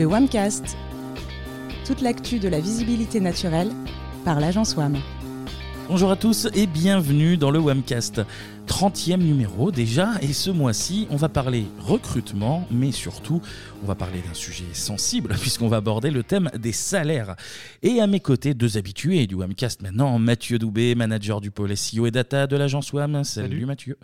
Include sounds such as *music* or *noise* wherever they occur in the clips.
Le WAMcast. Toute l'actu de la visibilité naturelle par l'agence WAM. Bonjour à tous et bienvenue dans le WAMcast. 30e numéro déjà et ce mois-ci on va parler recrutement mais surtout on va parler d'un sujet sensible *laughs* puisqu'on va aborder le thème des salaires. Et à mes côtés deux habitués du WAMcast maintenant, Mathieu Doubé, manager du pôle SEO et data de l'agence WAM. Salut, Mathieu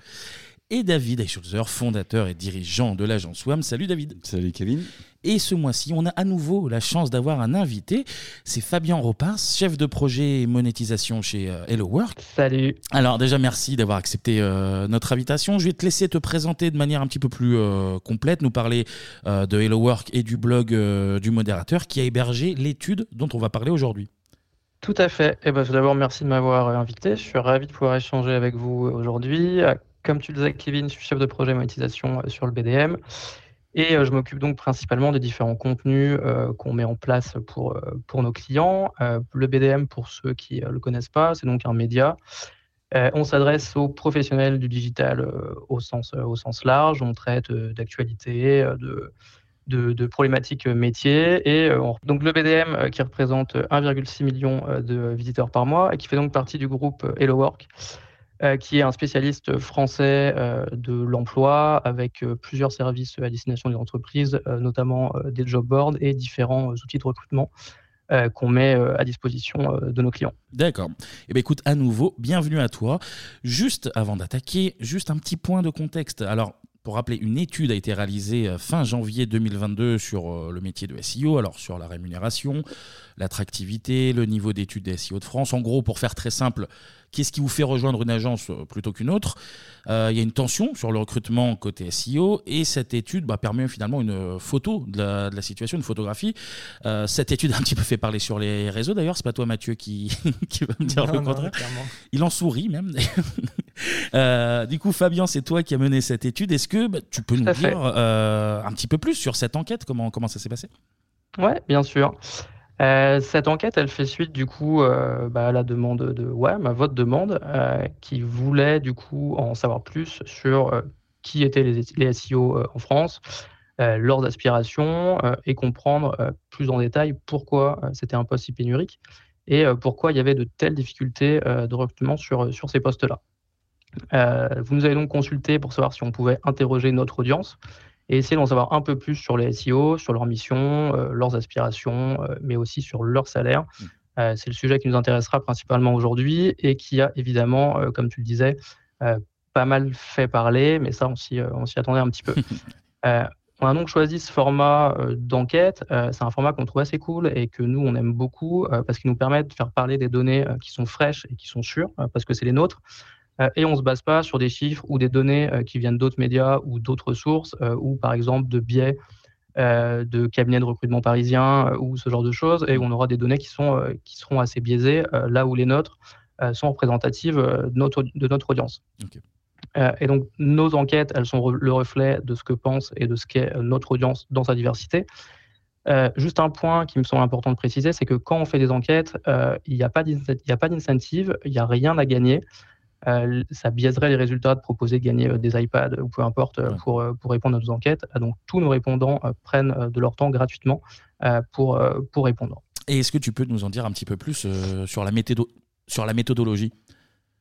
et David Eichholzer, fondateur et dirigeant de l'agence WAM. Salut David. Salut Kevin. Et ce mois-ci, on a à nouveau la chance d'avoir un invité. C'est Fabien Ropars, chef de projet monétisation chez euh, Hello Work. Salut. Alors déjà, merci d'avoir accepté euh, notre invitation. Je vais te laisser te présenter de manière un petit peu plus euh, complète, nous parler de Hello Work et du blog du modérateur qui a hébergé l'étude dont on va parler aujourd'hui. Tout à fait. Et eh ben, tout d'abord, merci de m'avoir invité. Je suis ravi de pouvoir échanger avec vous aujourd'hui comme tu le disais, Kevin, je suis chef de projet monétisation euh, sur le BDM. Et euh, je m'occupe donc principalement des différents contenus euh, qu'on met en place pour, pour nos clients. le BDM, pour ceux qui ne le connaissent pas, c'est donc un média. on s'adresse aux professionnels du digital au, sens, au sens large. On traite d'actualités, de, de, problématiques métiers. Et donc le BDM qui représente 1,6 million de visiteurs par mois et qui fait donc partie du groupe Hello Work. Euh, qui est un spécialiste français euh, de l'emploi avec euh, plusieurs services à destination des entreprises, notamment des job boards et différents outils de recrutement. qu'on met à disposition de nos clients. D'accord. Eh bien, écoute, à nouveau, bienvenue à toi. Juste avant d'attaquer, juste un petit point de contexte. Alors, pour rappeler, une étude a été réalisée fin janvier 2022 sur le métier de SEO, alors sur la rémunération, l'attractivité, le niveau d'études des SEO de France. En gros, pour faire très simple, Qu'est-ce qui vous fait rejoindre une agence euh, plutôt qu'une autre? Euh, Il y a une tension sur le recrutement côté SEO et cette étude bah, permet finalement une photo de la, situation, une photographie. Euh, cette étude a un petit peu fait parler sur les réseaux d'ailleurs, c'est pas toi Mathieu qui, *laughs* va me dire le contraire. Il en sourit même. *laughs* du coup, Fabien, c'est toi qui as mené cette étude. Est-ce que bah, tu peux nous dire un petit peu plus sur cette enquête? Comment, comment ça s'est passé? Ouais, bien sûr. Euh, cette enquête, elle fait suite du coup euh, bah, à la demande de WAM, à votre demande, euh, qui voulait du coup en savoir plus sur qui étaient les, les SEO en France, leurs aspirations et comprendre plus en détail pourquoi c'était un poste si pénurique et pourquoi il y avait de telles difficultés de recrutement sur, sur ces postes-là. Vous nous avez donc consulté pour savoir si on pouvait interroger notre audience et essayer d'en savoir un peu plus sur les SEO, sur leur mission, euh, leurs aspirations, euh, mais aussi sur leur salaire. Euh, c'est le sujet qui nous intéressera principalement aujourd'hui et qui a évidemment, comme tu le disais, pas mal fait parler, mais ça, on s'y, attendait un petit peu. *laughs* on a donc choisi ce format d'enquête. c'est un format qu'on trouve assez cool et que nous, on aime beaucoup parce qu'il nous permet de faire parler des données qui sont fraîches et qui sont sûres, parce que c'est les nôtres. Euh, et on ne se base pas sur des chiffres ou des données euh, qui viennent d'autres médias ou d'autres sources, euh, ou par exemple de biais de cabinets de recrutement parisiens ou ce genre de choses, et on aura des données qui, sont, qui seront assez biaisées, là où les nôtres sont représentatives de notre, de notre audience. et donc, nos enquêtes, elles sont le reflet de ce que pense et de ce qu'est notre audience dans sa diversité. juste un point qui me semble important de préciser, c'est que quand on fait des enquêtes, il n'y a pas d'incentive, il n'y a rien à gagner. Euh, ça biaiserait les résultats de proposer de gagner euh, des iPads ou peu importe euh, pour, pour répondre à nos enquêtes. Donc tous nos répondants prennent de leur temps gratuitement pour, pour répondre. Et est-ce que tu peux nous en dire un petit peu plus sur, la méthodo sur la méthodologie?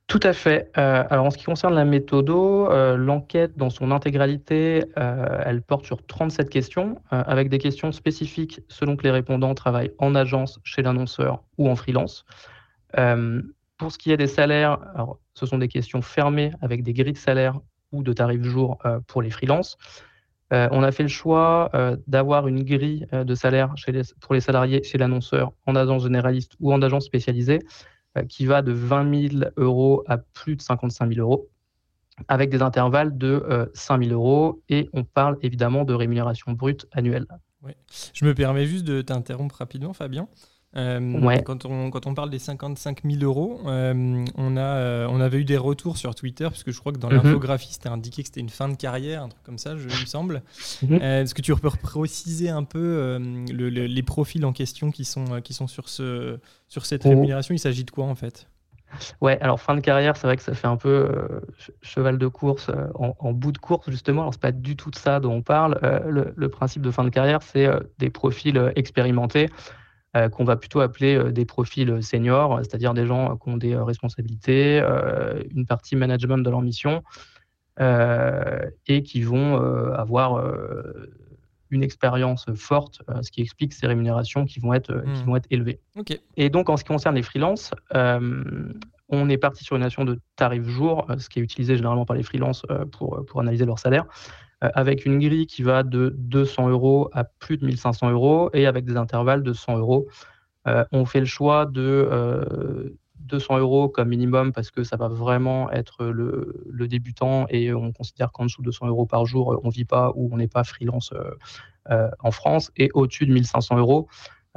Tout à fait. alors en ce qui concerne la méthodo, l'enquête dans son intégralité, elle porte sur 37 questions, avec des questions spécifiques selon que les répondants travaillent en agence, chez l'annonceur ou en freelance. Pour ce qui est des salaires, alors, ce sont des questions fermées avec des grilles de salaire ou de tarifs jour euh, pour les freelances. Euh, on a fait le choix euh, d'avoir une grille de salaire pour les salariés chez l'annonceur en agence généraliste ou en agence spécialisée qui va de 20 000 euros à plus de 55 000 euros avec des intervalles de 5 000 euros et on parle évidemment de rémunération brute annuelle. Je me permets juste de t'interrompre rapidement, Fabien. Euh, quand, on, quand on parle des 55 000 euros, euh, on, a, euh, on avait eu des retours sur Twitter, puisque je crois que dans mhm. l'infographie, c'était indiqué que c'était une fin de carrière, un truc comme ça, je, il me semble. Mhm. Est-ce que tu peux préciser un peu les profils en question qui sont, qui sont sur, ce, sur cette oh. rémunération? Il s'agit de quoi en fait? Ouais, alors fin de carrière, c'est vrai que ça fait un peu euh, cheval de course euh, en, bout de course, justement. Alors, c'est pas du tout de ça dont on parle. Euh, le, principe de fin de carrière, c'est des profils expérimentés qu'on va plutôt appeler des profils seniors, c'est-à-dire des gens qui ont des responsabilités, une partie management de leur mission et qui vont avoir une expérience forte, euh, ce qui explique ces rémunérations qui vont être, euh, qui hmm. vont être élevées. Et donc, en ce qui concerne les freelances, euh, on est parti sur une nation de tarif jour, ce qui est utilisé généralement par les freelances pour, pour analyser leur salaire, avec une grille qui va de 200 euros à plus de 1500 euros et avec des intervalles de 100 euros. on fait le choix de 200 euros comme minimum parce que ça va vraiment être le, débutant et on considère qu'en dessous de 200 euros par jour, on ne vit pas ou on n'est pas freelance euh, euh, en France et au-dessus de 1500 euros.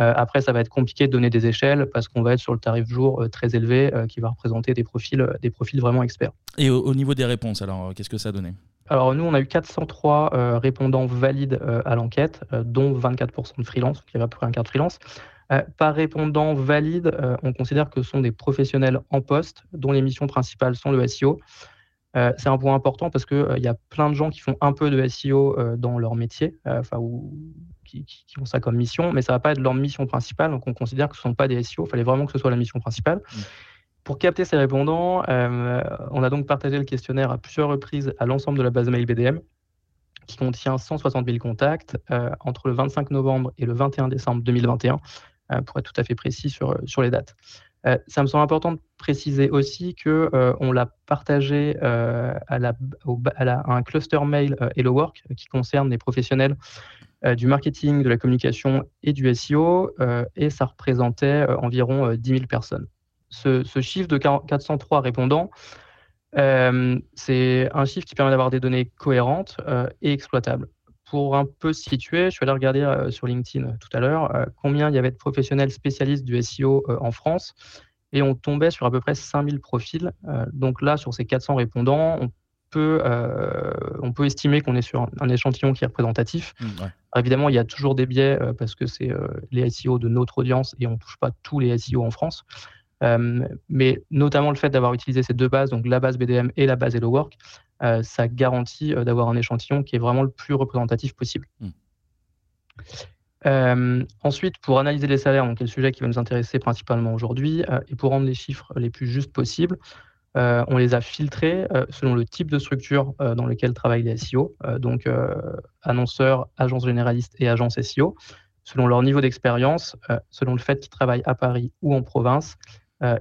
Euh, après, ça va être compliqué de donner des échelles parce qu'on va être sur le tarif jour très élevé qui va représenter des profils, des profils vraiment experts. Et au, niveau des réponses, alors, qu'est-ce que ça a donné? Alors nous, on a eu 403 répondants valides à l'enquête, dont 24% de freelance, qui avait à peu près un quart de freelance. Euh, par répondant valide, euh, on considère que ce sont des professionnels en poste dont les missions principales sont le SEO. Euh, c'est un point important parce qu'il il y a plein de gens qui font un peu de SEO dans leur métier, enfin, ou qui, ont ça comme mission, mais ça ne va pas être leur mission principale. Donc, on considère que ce ne sont pas des SEO. Il fallait vraiment que ce soit la mission principale. Mmh. Pour capter ces répondants, on a donc partagé le questionnaire à plusieurs reprises à l'ensemble de la base mail BDM, qui contient 160 000 contacts entre le 25 novembre et le 21 décembre 2021. Euh, pour être tout à fait précis sur, sur les dates. Euh, ça me semble important de préciser aussi que euh, on l'a partagé à, la, un cluster mail Hello Work qui concerne les professionnels du marketing, de la communication et du SEO, et ça représentait environ 10 000 personnes. Ce, chiffre de 403 répondants, c'est un chiffre qui permet d'avoir des données cohérentes et exploitables pour un peu situer, je suis allé regarder euh, sur LinkedIn euh, tout à l'heure euh, combien il y avait de professionnels spécialistes du SEO en France et on tombait sur à peu près 5000 profils. donc là, sur ces 400 répondants, on peut, on peut estimer qu'on est sur un, échantillon qui est représentatif. Mmh, évidemment, il y a toujours des biais parce que c'est les SEO de notre audience et on ne touche pas tous les SEO en France. mais notamment le fait d'avoir utilisé ces deux bases, donc la base BDM et la base HelloWork, euh, ça garantit euh, d'avoir un échantillon qui est vraiment le plus représentatif possible. Hmm. Euh, ensuite, pour analyser les salaires, donc, qui est le sujet qui va nous intéresser principalement aujourd'hui, et pour rendre les chiffres les plus justes possibles, on les a filtrés selon le type de structure dans lequel travaillent les SEO, donc annonceurs, agences généralistes et agences SEO, selon leur niveau d'expérience, selon le fait qu'ils travaillent à Paris ou en province,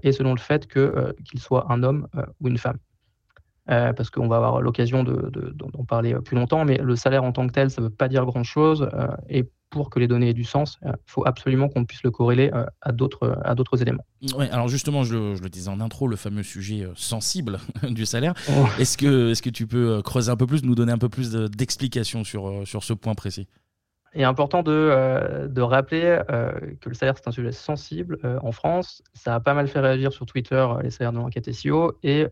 et selon le fait qu'ils soient un homme ou une femme. Euh, parce qu'on va avoir l'occasion d'en parler plus longtemps, mais le salaire en tant que tel, ça ne veut pas dire grand-chose. Euh, pour que les données aient du sens, il euh, faut absolument qu'on puisse le corréler à d'autres éléments. Alors justement, je le, disais en intro, le fameux sujet sensible *laughs* du salaire. Oh. Est-ce que, est que tu peux creuser un peu plus, nous donner un peu plus d'explications sur, sur ce point précis? Il est important de, de rappeler que le salaire, c'est un sujet sensible en France. Ça a pas mal fait réagir sur Twitter les salaires de l'enquête SEO. Et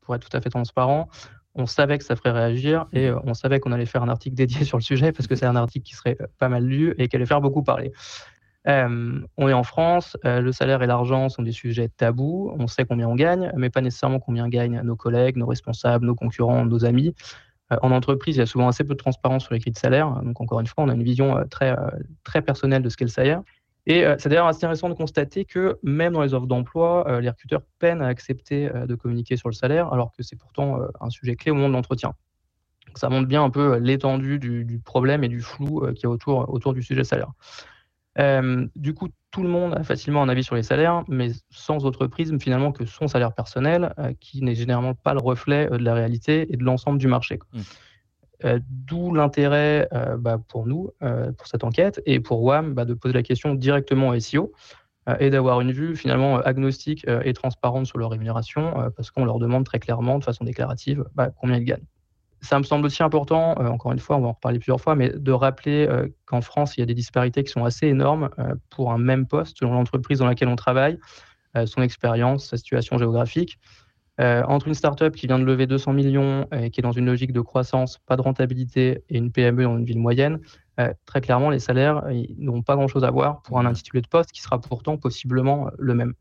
pour être tout à fait transparent, on savait que ça ferait réagir et euh, on savait qu'on allait faire un article dédié *laughs* sur le sujet parce que c'est un article qui serait euh, pas mal lu et qui allait faire beaucoup parler. Euh, on est en France, le salaire et l'argent sont des sujets tabous, on sait combien on gagne, mais pas nécessairement combien gagnent nos collègues, nos responsables, nos concurrents, nos amis. en entreprise, il y a souvent assez peu de transparence sur les critères de salaire, donc encore une fois, on a une vision très, très personnelle de ce qu'est le salaire. Et euh, c'est d'ailleurs assez intéressant de constater que même dans les offres d'emploi, euh, les recruteurs peinent à accepter euh, de communiquer sur le salaire, alors que c'est pourtant un sujet clé au moment de l'entretien. Ça montre bien un peu l'étendue du, problème et du flou qu'il y a autour, du sujet salaire. du coup, tout le monde a facilement un avis sur les salaires, mais sans autre prisme finalement que son salaire personnel, qui n'est généralement pas le reflet de la réalité et de l'ensemble du marché. Mmh. Euh, d'où l'intérêt euh, bah, pour nous, euh, pour cette enquête, et pour WAM, bah, de poser la question directement au SEO et d'avoir une vue finalement agnostique et transparente sur leur rémunération, parce qu'on leur demande très clairement, de façon déclarative, bah, combien ils gagnent. Ça me semble aussi important, encore une fois, on va en reparler plusieurs fois, mais de rappeler qu'en France, il y a des disparités qui sont assez énormes pour un même poste selon l'entreprise dans laquelle on travaille, son expérience, sa situation géographique. Euh, entre une startup qui vient de lever 200 millions et qui est dans une logique de croissance, pas de rentabilité, et une PME dans une ville moyenne, euh, très clairement, les salaires n'ont pas grand-chose à voir pour un intitulé de poste qui sera pourtant possiblement euh, le même.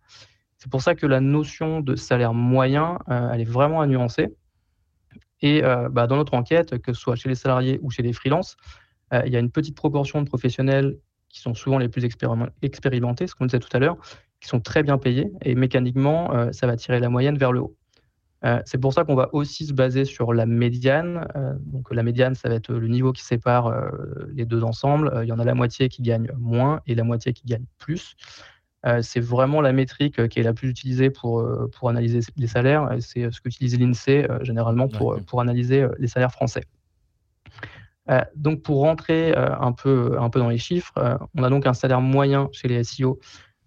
C'est pour ça que la notion de salaire moyen, elle est vraiment à nuancer. Et bah, dans notre enquête, que ce soit chez les salariés ou chez les freelances, il y a une petite proportion de professionnels qui sont souvent les plus expérimentés, ce qu'on disait tout à l'heure, qui sont très bien payés et mécaniquement, ça va tirer la moyenne vers le haut. Euh, c'est pour ça qu'on va aussi se baser sur la médiane. Euh, donc la médiane, ça va être le niveau qui sépare les deux ensemble. Il y en a la moitié qui gagne moins et la moitié qui gagne plus. c'est vraiment la métrique qui est la plus utilisée pour, pour analyser les salaires. C'est ce qu'utilise l'INSEE généralement pour, pour analyser les salaires français. donc pour rentrer un, peu, un peu dans les chiffres, on a donc un salaire moyen chez les SEO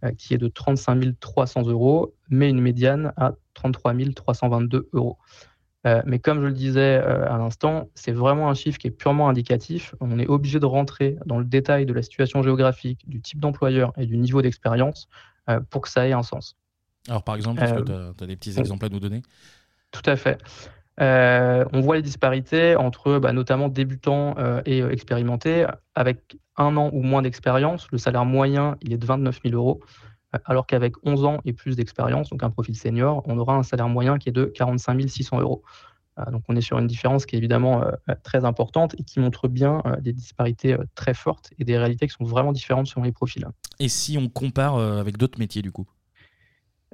euh, qui est de 35 300 euros, mais une médiane à 33 322 euros. Euh, mais comme je le disais euh, à l'instant, c'est vraiment un chiffre qui est purement indicatif. On est obligé de rentrer dans le détail de la situation géographique, du type d'employeur et du niveau d'expérience pour que ça ait un sens. Alors par exemple, est-ce que tu as, des petits exemples à nous donner? Tout à fait. Euh, on voit les disparités entre bah, notamment débutants euh, et euh, expérimentés. Avec un an ou moins d'expérience, le salaire moyen il est de 29 000 euros, alors qu'avec 11 ans et plus d'expérience, donc un profil senior, on aura un salaire moyen qui est de 45 600 euros. donc on est sur une différence qui est évidemment très importante et qui montre bien des disparités très fortes et des réalités qui sont vraiment différentes selon les profils. Et si on compare avec d'autres métiers du coup?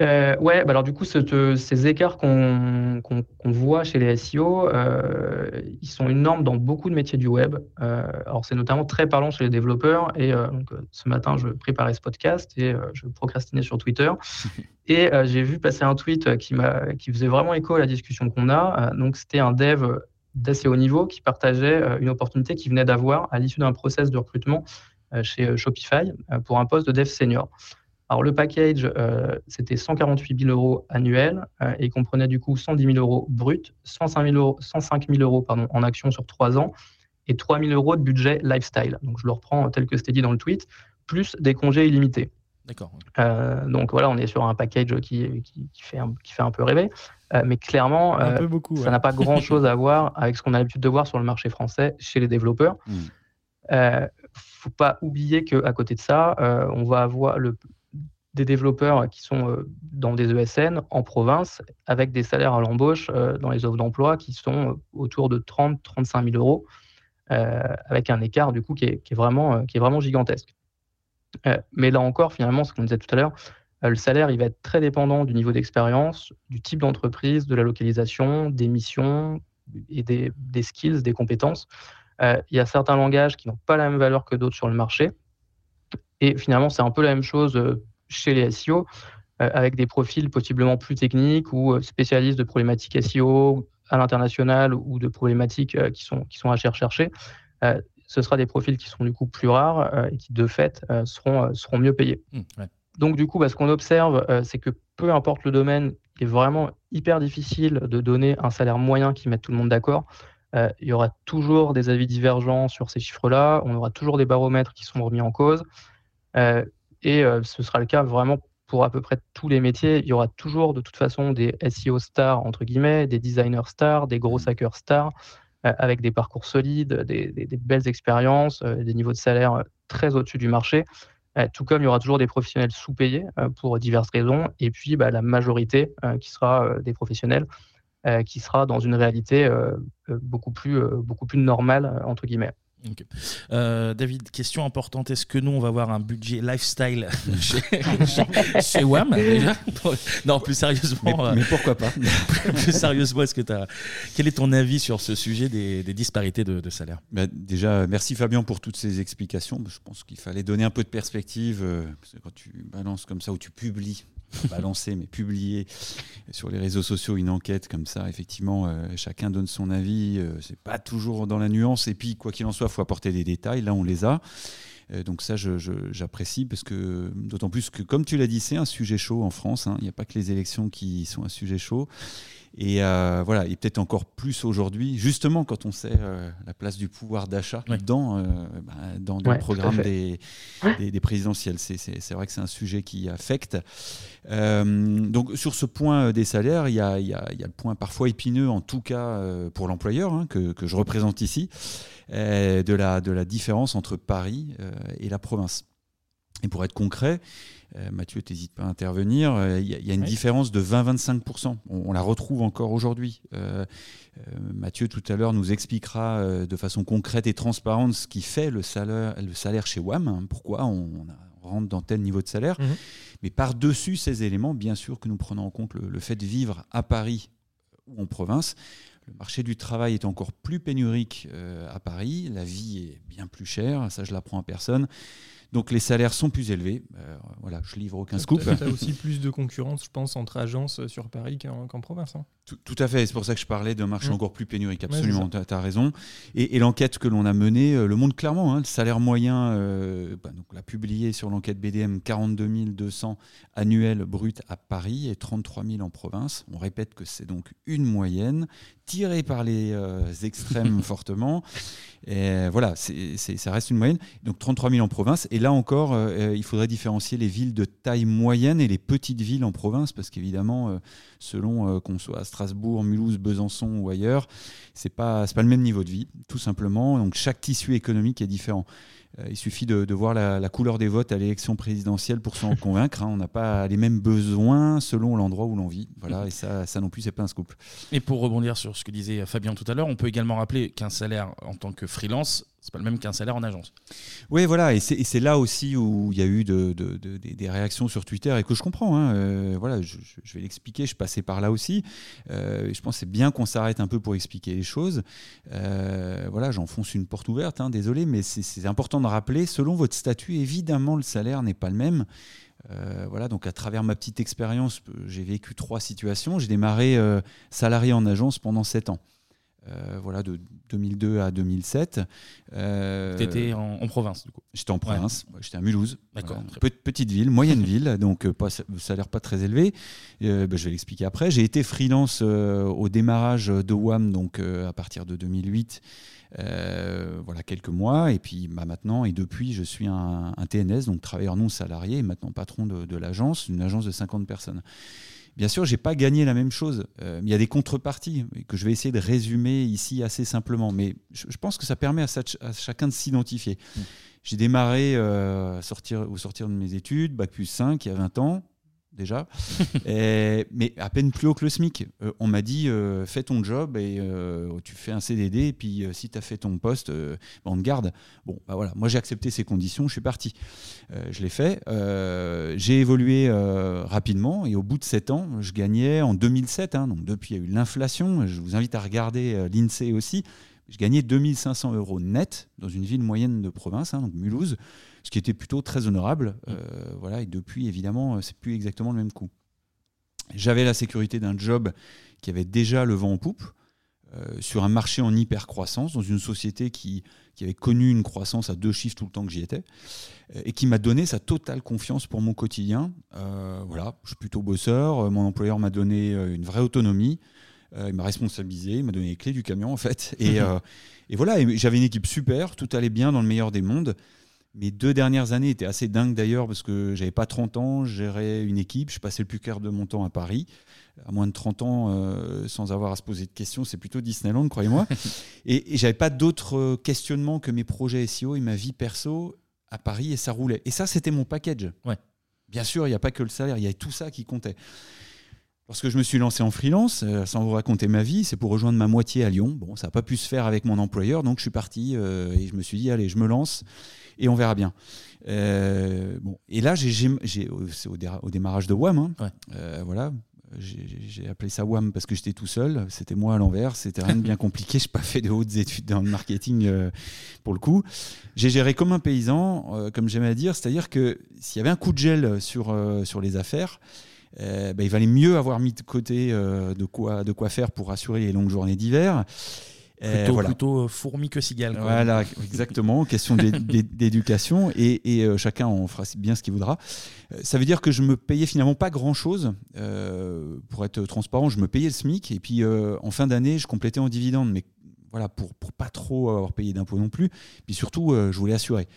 Euh, ouais, bah alors du coup, ces écarts qu'on voit chez les SEO, euh, ils sont énormes dans beaucoup de métiers du web. Euh, alors c'est notamment très parlant chez les développeurs. Et donc, ce matin, je préparais ce podcast et je procrastinais sur Twitter. *laughs* Et j'ai vu passer un tweet qui, qui faisait vraiment écho à la discussion qu'on a. donc c'était un dev d'assez haut niveau qui partageait une opportunité qu'il venait d'avoir à l'issue d'un process de recrutement chez Shopify pour un poste de dev senior. Alors le package, euh, c'était 148 000 euros annuels euh, et comprenait du coup 110 000 euros brut, 105 000 euros, 105 000 euros pardon, en action sur trois ans et 3 000 euros de budget lifestyle. Donc je le reprends tel que c'était dit dans le tweet, plus des congés illimités. D'accord. Euh, donc voilà, on est sur un package qui, qui, fait, un, qui fait un peu rêver, mais clairement, ça n'a pas *laughs* grand-chose à voir avec ce qu'on a l'habitude de voir sur le marché français chez les développeurs. Il ne faut pas oublier qu'à côté de ça, on va avoir le, des développeurs qui sont euh, dans des ESN en province avec des salaires à l'embauche euh, dans les offres d'emploi qui sont euh, autour de 30-35 000 euros, avec un écart du coup qui est, vraiment, qui est vraiment gigantesque. mais là encore, finalement, ce qu'on disait tout à l'heure, le salaire, il va être très dépendant du niveau d'expérience, du type d'entreprise, de la localisation, des missions et des, des skills, des compétences. il y a certains langages qui n'ont pas la même valeur que d'autres sur le marché. Et finalement, c'est un peu la même chose chez les SEO euh, avec des profils possiblement plus techniques ou euh, spécialistes de problématiques SEO à l'international ou de problématiques euh, qui sont, qui sont à rechercher. ce sera des profils qui sont du coup plus rares et qui de fait seront, seront mieux payés. Mmh, Donc du coup, bah, ce qu'on observe, c'est que peu importe le domaine, il est vraiment hyper difficile de donner un salaire moyen qui mette tout le monde d'accord. il y aura toujours des avis divergents sur ces chiffres-là, on aura toujours des baromètres qui sont remis en cause. Et euh, ce sera le cas vraiment pour à peu près tous les métiers. Il y aura toujours de toute façon des SEO stars, entre guillemets, des designers stars, des gros mmh. hackers stars, euh, avec des parcours solides, des, belles expériences, euh, des niveaux de salaire très au-dessus du marché. tout comme il y aura toujours des professionnels sous-payés pour diverses raisons, et puis bah, la majorité qui sera des professionnels qui sera dans une réalité beaucoup, plus, beaucoup plus normale, entre guillemets. Euh, David, question importante. Est-ce que nous, on va avoir un budget lifestyle *laughs* chez, WAM déjà Non, plus sérieusement. Mais, pourquoi pas *laughs* Plus sérieusement, est-ce que as... quel est ton avis sur ce sujet des, disparités de, salaire bah, Déjà, merci Fabien pour toutes ces explications. Je pense qu'il fallait donner un peu de perspective. Euh, parce que quand tu balances comme ça ou tu publies *laughs* balancer, mais publier sur les réseaux sociaux une enquête comme ça, effectivement, euh, chacun donne son avis. Euh, c'est pas toujours dans la nuance. Et puis, quoi qu'il en soit, faut apporter des détails. Là, on les a. Euh, donc ça, j'apprécie parce que d'autant plus que, comme tu l'as dit, c'est un sujet chaud en France. Hein. Il n'y a pas que les élections qui sont un sujet chaud. Et euh, voilà, et peut-être encore plus aujourd'hui, justement quand on sait euh, la place du pouvoir d'achat dans, bah, dans, le programme des, des, présidentielles. C'est vrai que c'est un sujet qui affecte. donc sur ce point des salaires, il y a, y, a, y a, le point parfois épineux, en tout cas pour l'employeur, hein, que, que, je représente ici. Euh, de, la, de la différence entre Paris euh, et la province. Et pour être concret, euh, Mathieu, t'hésite pas à intervenir, il y, a une différence de 20-25%. On, la retrouve encore aujourd'hui. Mathieu, tout à l'heure, nous expliquera de façon concrète et transparente ce qui fait le salaire, le salaire chez WAM, hein, pourquoi on, rentre dans tel niveau de salaire. Mhm. Mais par-dessus ces éléments, bien sûr que nous prenons en compte le fait de vivre à Paris ou en province. Le marché du travail est encore plus pénurique euh, à Paris, la vie est bien plus chère, ça je l'apprends à personne. Donc les salaires sont plus élevés. Euh, voilà, je livre aucun scoop. Tu as aussi *laughs* plus de concurrence, je pense, entre agences sur Paris qu'en province. Hein. Tout, à fait, c'est pour ça que je parlais d'un marché mmh. encore plus pénurique, absolument, tu as, raison. Et, l'enquête que l'on a menée euh, le montre clairement. Hein, le salaire moyen, euh, bah, donc, l'a publié sur l'enquête BDM, 42 200 annuels bruts à Paris et 33 000 en province. On répète que c'est donc une moyenne tirée par les extrêmes *laughs* fortement. Et voilà, ça reste une moyenne. Donc 33 000 en province. Et là encore, euh, euh, il faudrait différencier les villes de taille moyenne et les petites villes en province, parce qu'évidemment, euh, selon qu'on soit Strasbourg, Mulhouse, Besançon ou ailleurs, c'est pas pas le même niveau de vie, tout simplement. Donc chaque tissu économique est différent. Euh, il suffit de, voir la, couleur des votes à l'élection présidentielle pour s'en convaincre. Hein. On n'a pas les mêmes besoins selon l'endroit où l'on vit. Voilà, et ça, ça non plus, c'est pas un scoop. Et pour rebondir sur ce que disait Fabien tout à l'heure, on peut également rappeler qu'un salaire en tant que freelance, c'est pas le même qu'un salaire en agence. Oui, voilà, et c'est là aussi où il y a eu de, des réactions sur Twitter et que je comprends. Hein. Euh, voilà, je, vais l'expliquer, je passais par là aussi. Euh, je pense que c'est bien qu'on s'arrête un peu pour expliquer les choses. Euh, voilà, j'enfonce une porte ouverte, hein, désolé, mais c'est important de rappeler, selon votre statut, évidemment, le salaire n'est pas le même. voilà, donc à travers ma petite expérience, j'ai vécu trois situations. J'ai démarré salarié en agence pendant sept ans. Euh, voilà, de 2002 à 2007. Euh, tu étais en, province, du coup J'étais en province, j'étais à Mulhouse. D'accord. petite ville, moyenne ville, *laughs* donc euh, pas, salaire pas très élevé. Bah, je vais l'expliquer après. J'ai été freelance au démarrage de WAM, donc à partir de 2008. Voilà quelques mois et puis bah, maintenant et depuis je suis un, TNS donc travailleur non salarié et maintenant patron de, de l'agence une agence de 50 personnes Bien sûr, j'ai pas gagné la même chose. Euh, il y a des contreparties que je vais essayer de résumer ici assez simplement. Mais je, pense que ça permet à, chacun de s'identifier. Mmh. J'ai démarré euh, sortir, au sortir de mes études, bac plus 5, il y a 20 ans déjà, *laughs* mais à peine plus haut que le SMIC. Euh, on m'a dit, euh, fais ton job et euh, tu fais un CDD, et puis si tu as fait ton poste, bah, on te garde. Bon, bah voilà, moi j'ai accepté ces conditions, je suis parti. je l'ai fait. j'ai évolué rapidement et au bout de 7 ans, je gagnais en 2007, hein, donc depuis il y a eu l'inflation, je vous invite à regarder l'INSEE aussi, je gagnais 2500 euros net dans une ville moyenne de province, hein, donc Mulhouse ce qui était plutôt très honorable. Mm. Euh, voilà, et depuis, évidemment, euh, c'est plus exactement le même coup. J'avais la sécurité d'un job qui avait déjà le vent en poupe. Euh, sur un marché en hyper croissance, dans une société qui, qui, avait connu une croissance à deux chiffres tout le temps que j'y étais, et qui m'a donné sa totale confiance pour mon quotidien. voilà, je suis plutôt bosseur, mon employeur m'a donné une vraie autonomie, il m'a responsabilisé, il m'a donné les clés du camion en fait, et, *laughs* et voilà, j'avais une équipe super, tout allait bien dans le meilleur des mondes. Mes deux dernières années étaient assez dingues d'ailleurs parce que j'avais pas 30 ans, je gérais une équipe, je passais le plus clair de mon temps à Paris. À moins de 30 ans, euh, sans avoir à se poser de questions, c'est plutôt Disneyland, croyez-moi. *laughs* et, et j'avais pas d'autres euh, questionnements que mes projets SEO et ma vie perso à Paris et ça roulait. Et ça, c'était mon package. Ouais. Bien sûr, il n'y a pas que le salaire, il y a tout ça qui comptait. Lorsque je me suis lancé en freelance, euh, sans vous raconter ma vie, c'est pour rejoindre ma moitié à Lyon. Bon, ça n'a pas pu se faire avec mon employeur, donc je suis parti et je me suis dit, allez, je me lance et on verra bien. Euh, bon. Et là, j'ai, c'est au, démarrage de WAM. Hein. Euh, voilà. J'ai appelé ça WAM parce que j'étais tout seul. C'était moi à l'envers. C'était rien de bien compliqué. *laughs* Je n'ai pas fait de hautes études dans le marketing euh, pour le coup. J'ai géré comme un paysan, comme j'aime à dire. C'est-à-dire que s'il y avait un coup de gel sur, sur les affaires, ben, il valait mieux avoir mis de côté de, quoi, de quoi faire pour assurer les longues journées d'hiver. Plutôt, plutôt euh, fourmi que cigale. Voilà, exactement. Question *laughs* d'éducation et, euh, chacun en fera bien ce qu'il voudra. Euh, ça veut dire que je me payais finalement pas grand chose. pour être transparent, je me payais le SMIC et puis en fin d'année, je complétais en dividende. Mais voilà, pour, pour pas trop avoir payé d'impôts non plus. Puis surtout, je voulais assurer.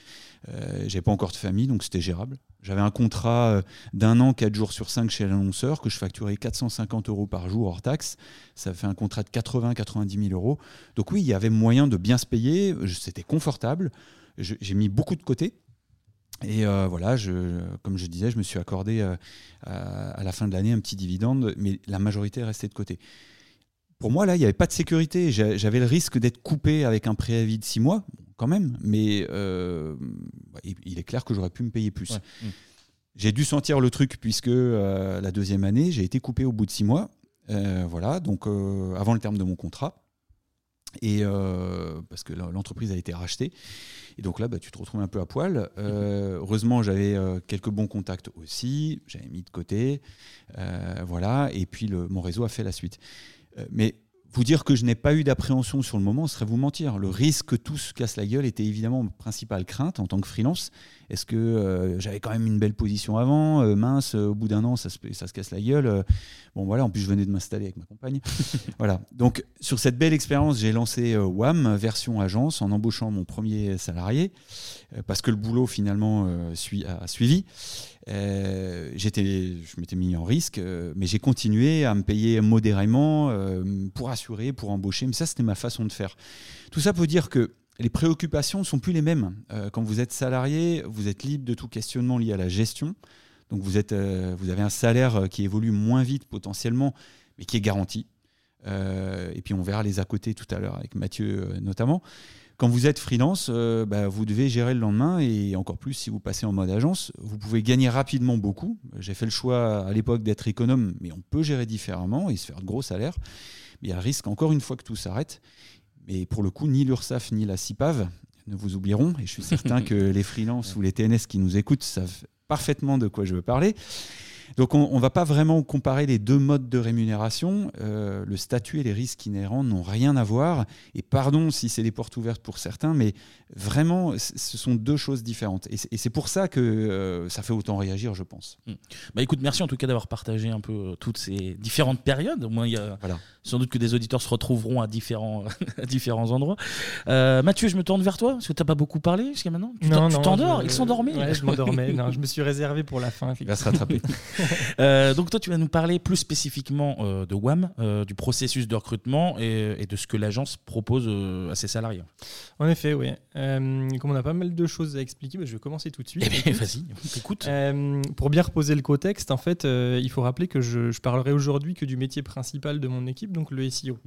Euh, J'avais pas encore de famille, donc c'était gérable. J'avais un contrat euh, d'un an, 4 jours sur 5 chez l'annonceur, que je facturais 450 euros par jour hors taxe. Ça fait un contrat de 80-90 000 euros. Donc oui, il y avait moyen de bien se payer. C'était confortable. J'ai mis beaucoup de côté. Et voilà, je, comme je disais, je me suis accordé à la fin de l'année un petit dividende, mais la majorité est restée de côté. Pour moi, là, il n'y avait pas de sécurité. J'avais le risque d'être coupé avec un préavis de six mois, quand même, mais il est clair que j'aurais pu me payer plus. Mmh. J'ai dû sentir le truc puisque la deuxième année, j'ai été coupé au bout de six mois. voilà, donc avant le terme de mon contrat et euh, parce que l'entreprise a été rachetée. Et donc là, bah, tu te retrouves un peu à poil. Euh, heureusement, j'avais euh, quelques bons contacts aussi. J'avais mis de côté. voilà. Et puis, le, mon réseau a fait la suite. mais vous dire que je n'ai pas eu d'appréhension sur le moment serait vous mentir. Le risque que tout se casse la gueule était évidemment ma principale crainte en tant que freelance. Est-ce que euh, j'avais quand même une belle position avant euh, Mince, au bout d'un an, ça se, ça se casse la gueule. Euh. bon, voilà, en plus, je venais de m'installer avec ma compagne. *laughs* voilà. Donc, sur cette belle expérience, j'ai lancé WAM, version agence, en embauchant mon premier salarié, parce que le boulot, finalement, suit, a suivi. j'étais, je m'étais mis en risque, mais j'ai continué à me payer modérément pour assurer, pour embaucher. Mais ça, c'était ma façon de faire. Tout ça pour dire que les préoccupations ne sont plus les mêmes. Euh, quand vous êtes salarié, vous êtes libre de tout questionnement lié à la gestion. Donc vous, euh, avez un salaire euh, qui évolue moins vite potentiellement, mais qui est garanti. et puis on verra les à côté tout à l'heure avec Mathieu notamment. Quand vous êtes freelance, bah, vous devez gérer le lendemain et encore plus si vous passez en mode agence, vous pouvez gagner rapidement beaucoup. J'ai fait le choix à l'époque d'être économe, mais on peut gérer différemment et se faire de gros salaires. Mais il y a un risque encore une fois que tout s'arrête. Mais pour le coup, ni l'URSSAF ni la CIPAV ne vous oublieront. Et je suis certain *laughs* que les freelances ou les TNS qui nous écoutent savent parfaitement de quoi je veux parler. Donc on ne va pas vraiment comparer les deux modes de rémunération. Euh, le statut et les risques inhérents n'ont rien à voir. Et pardon si c'est des portes ouvertes pour certains, mais vraiment, ce sont deux choses différentes. Et c'est pour ça que euh, ça fait autant réagir, je pense. Hmm. Bah écoute, merci en tout cas d'avoir partagé un peu euh, toutes ces différentes périodes. Au moins, il y a sans doute que des auditeurs se retrouveront à différents, *laughs* à différents endroits. Mathieu, je me tourne vers toi, parce que tu n'as pas beaucoup parlé jusqu'à maintenant. Tu t'endors, ils sont dormis. je m'endormais. *laughs* je me suis réservé pour la fin. Il va se rattraper. *laughs* Euh, donc toi, tu vas nous parler plus spécifiquement euh, de WAM, euh, du processus de recrutement et, de ce que l'agence propose à ses salariés. En effet, oui. Comme on a pas mal de choses à expliquer, bah, je vais commencer tout de suite. Eh vas-y, écoute. *laughs* pour bien reposer le contexte, en fait, il faut rappeler que je, je parlerai aujourd'hui que du métier principal de mon équipe, donc le SEO.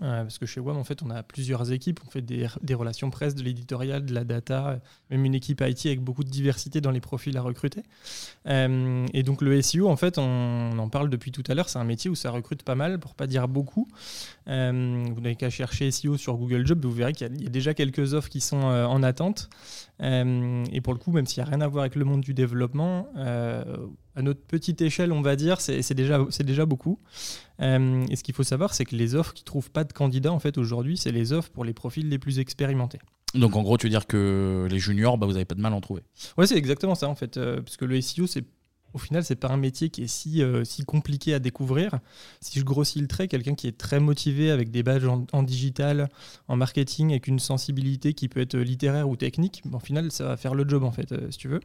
Hmm parce que chez WAM, en fait, on a plusieurs équipes. On fait des, relations presse, de l'éditorial, de la data, même une équipe IT avec beaucoup de diversité dans les profils à recruter. Euh, et donc, le SEO, en fait, on, en parle depuis tout à l'heure. C'est un métier où ça recrute pas mal, pour pas dire beaucoup. Euh, vous n'avez qu'à chercher SEO sur Google Jobs, vous verrez qu'il y, a déjà quelques offres qui sont euh, en attente. Et pour le coup, même s'il n'y a rien à voir avec le monde du développement, à notre petite échelle, on va dire, c'est déjà, déjà beaucoup. Euh, et ce qu'il faut savoir, c'est que les offres qui ne trouvent pas de candidats, en fait, aujourd'hui, c'est les offres pour les profils les plus expérimentés. Donc, en gros, tu veux dire que les juniors, bah, vous n'avez pas de mal à en trouver Oui, c'est exactement ça, en fait. Euh, parce que le SEO, c'est au final, c'est pas un métier qui est si, euh, si compliqué à découvrir. Si je grossis le trait, quelqu'un qui est très motivé avec des badges en, digital, en marketing, avec une sensibilité qui peut être littéraire ou technique, au final, ça va faire le job, en fait, si tu veux.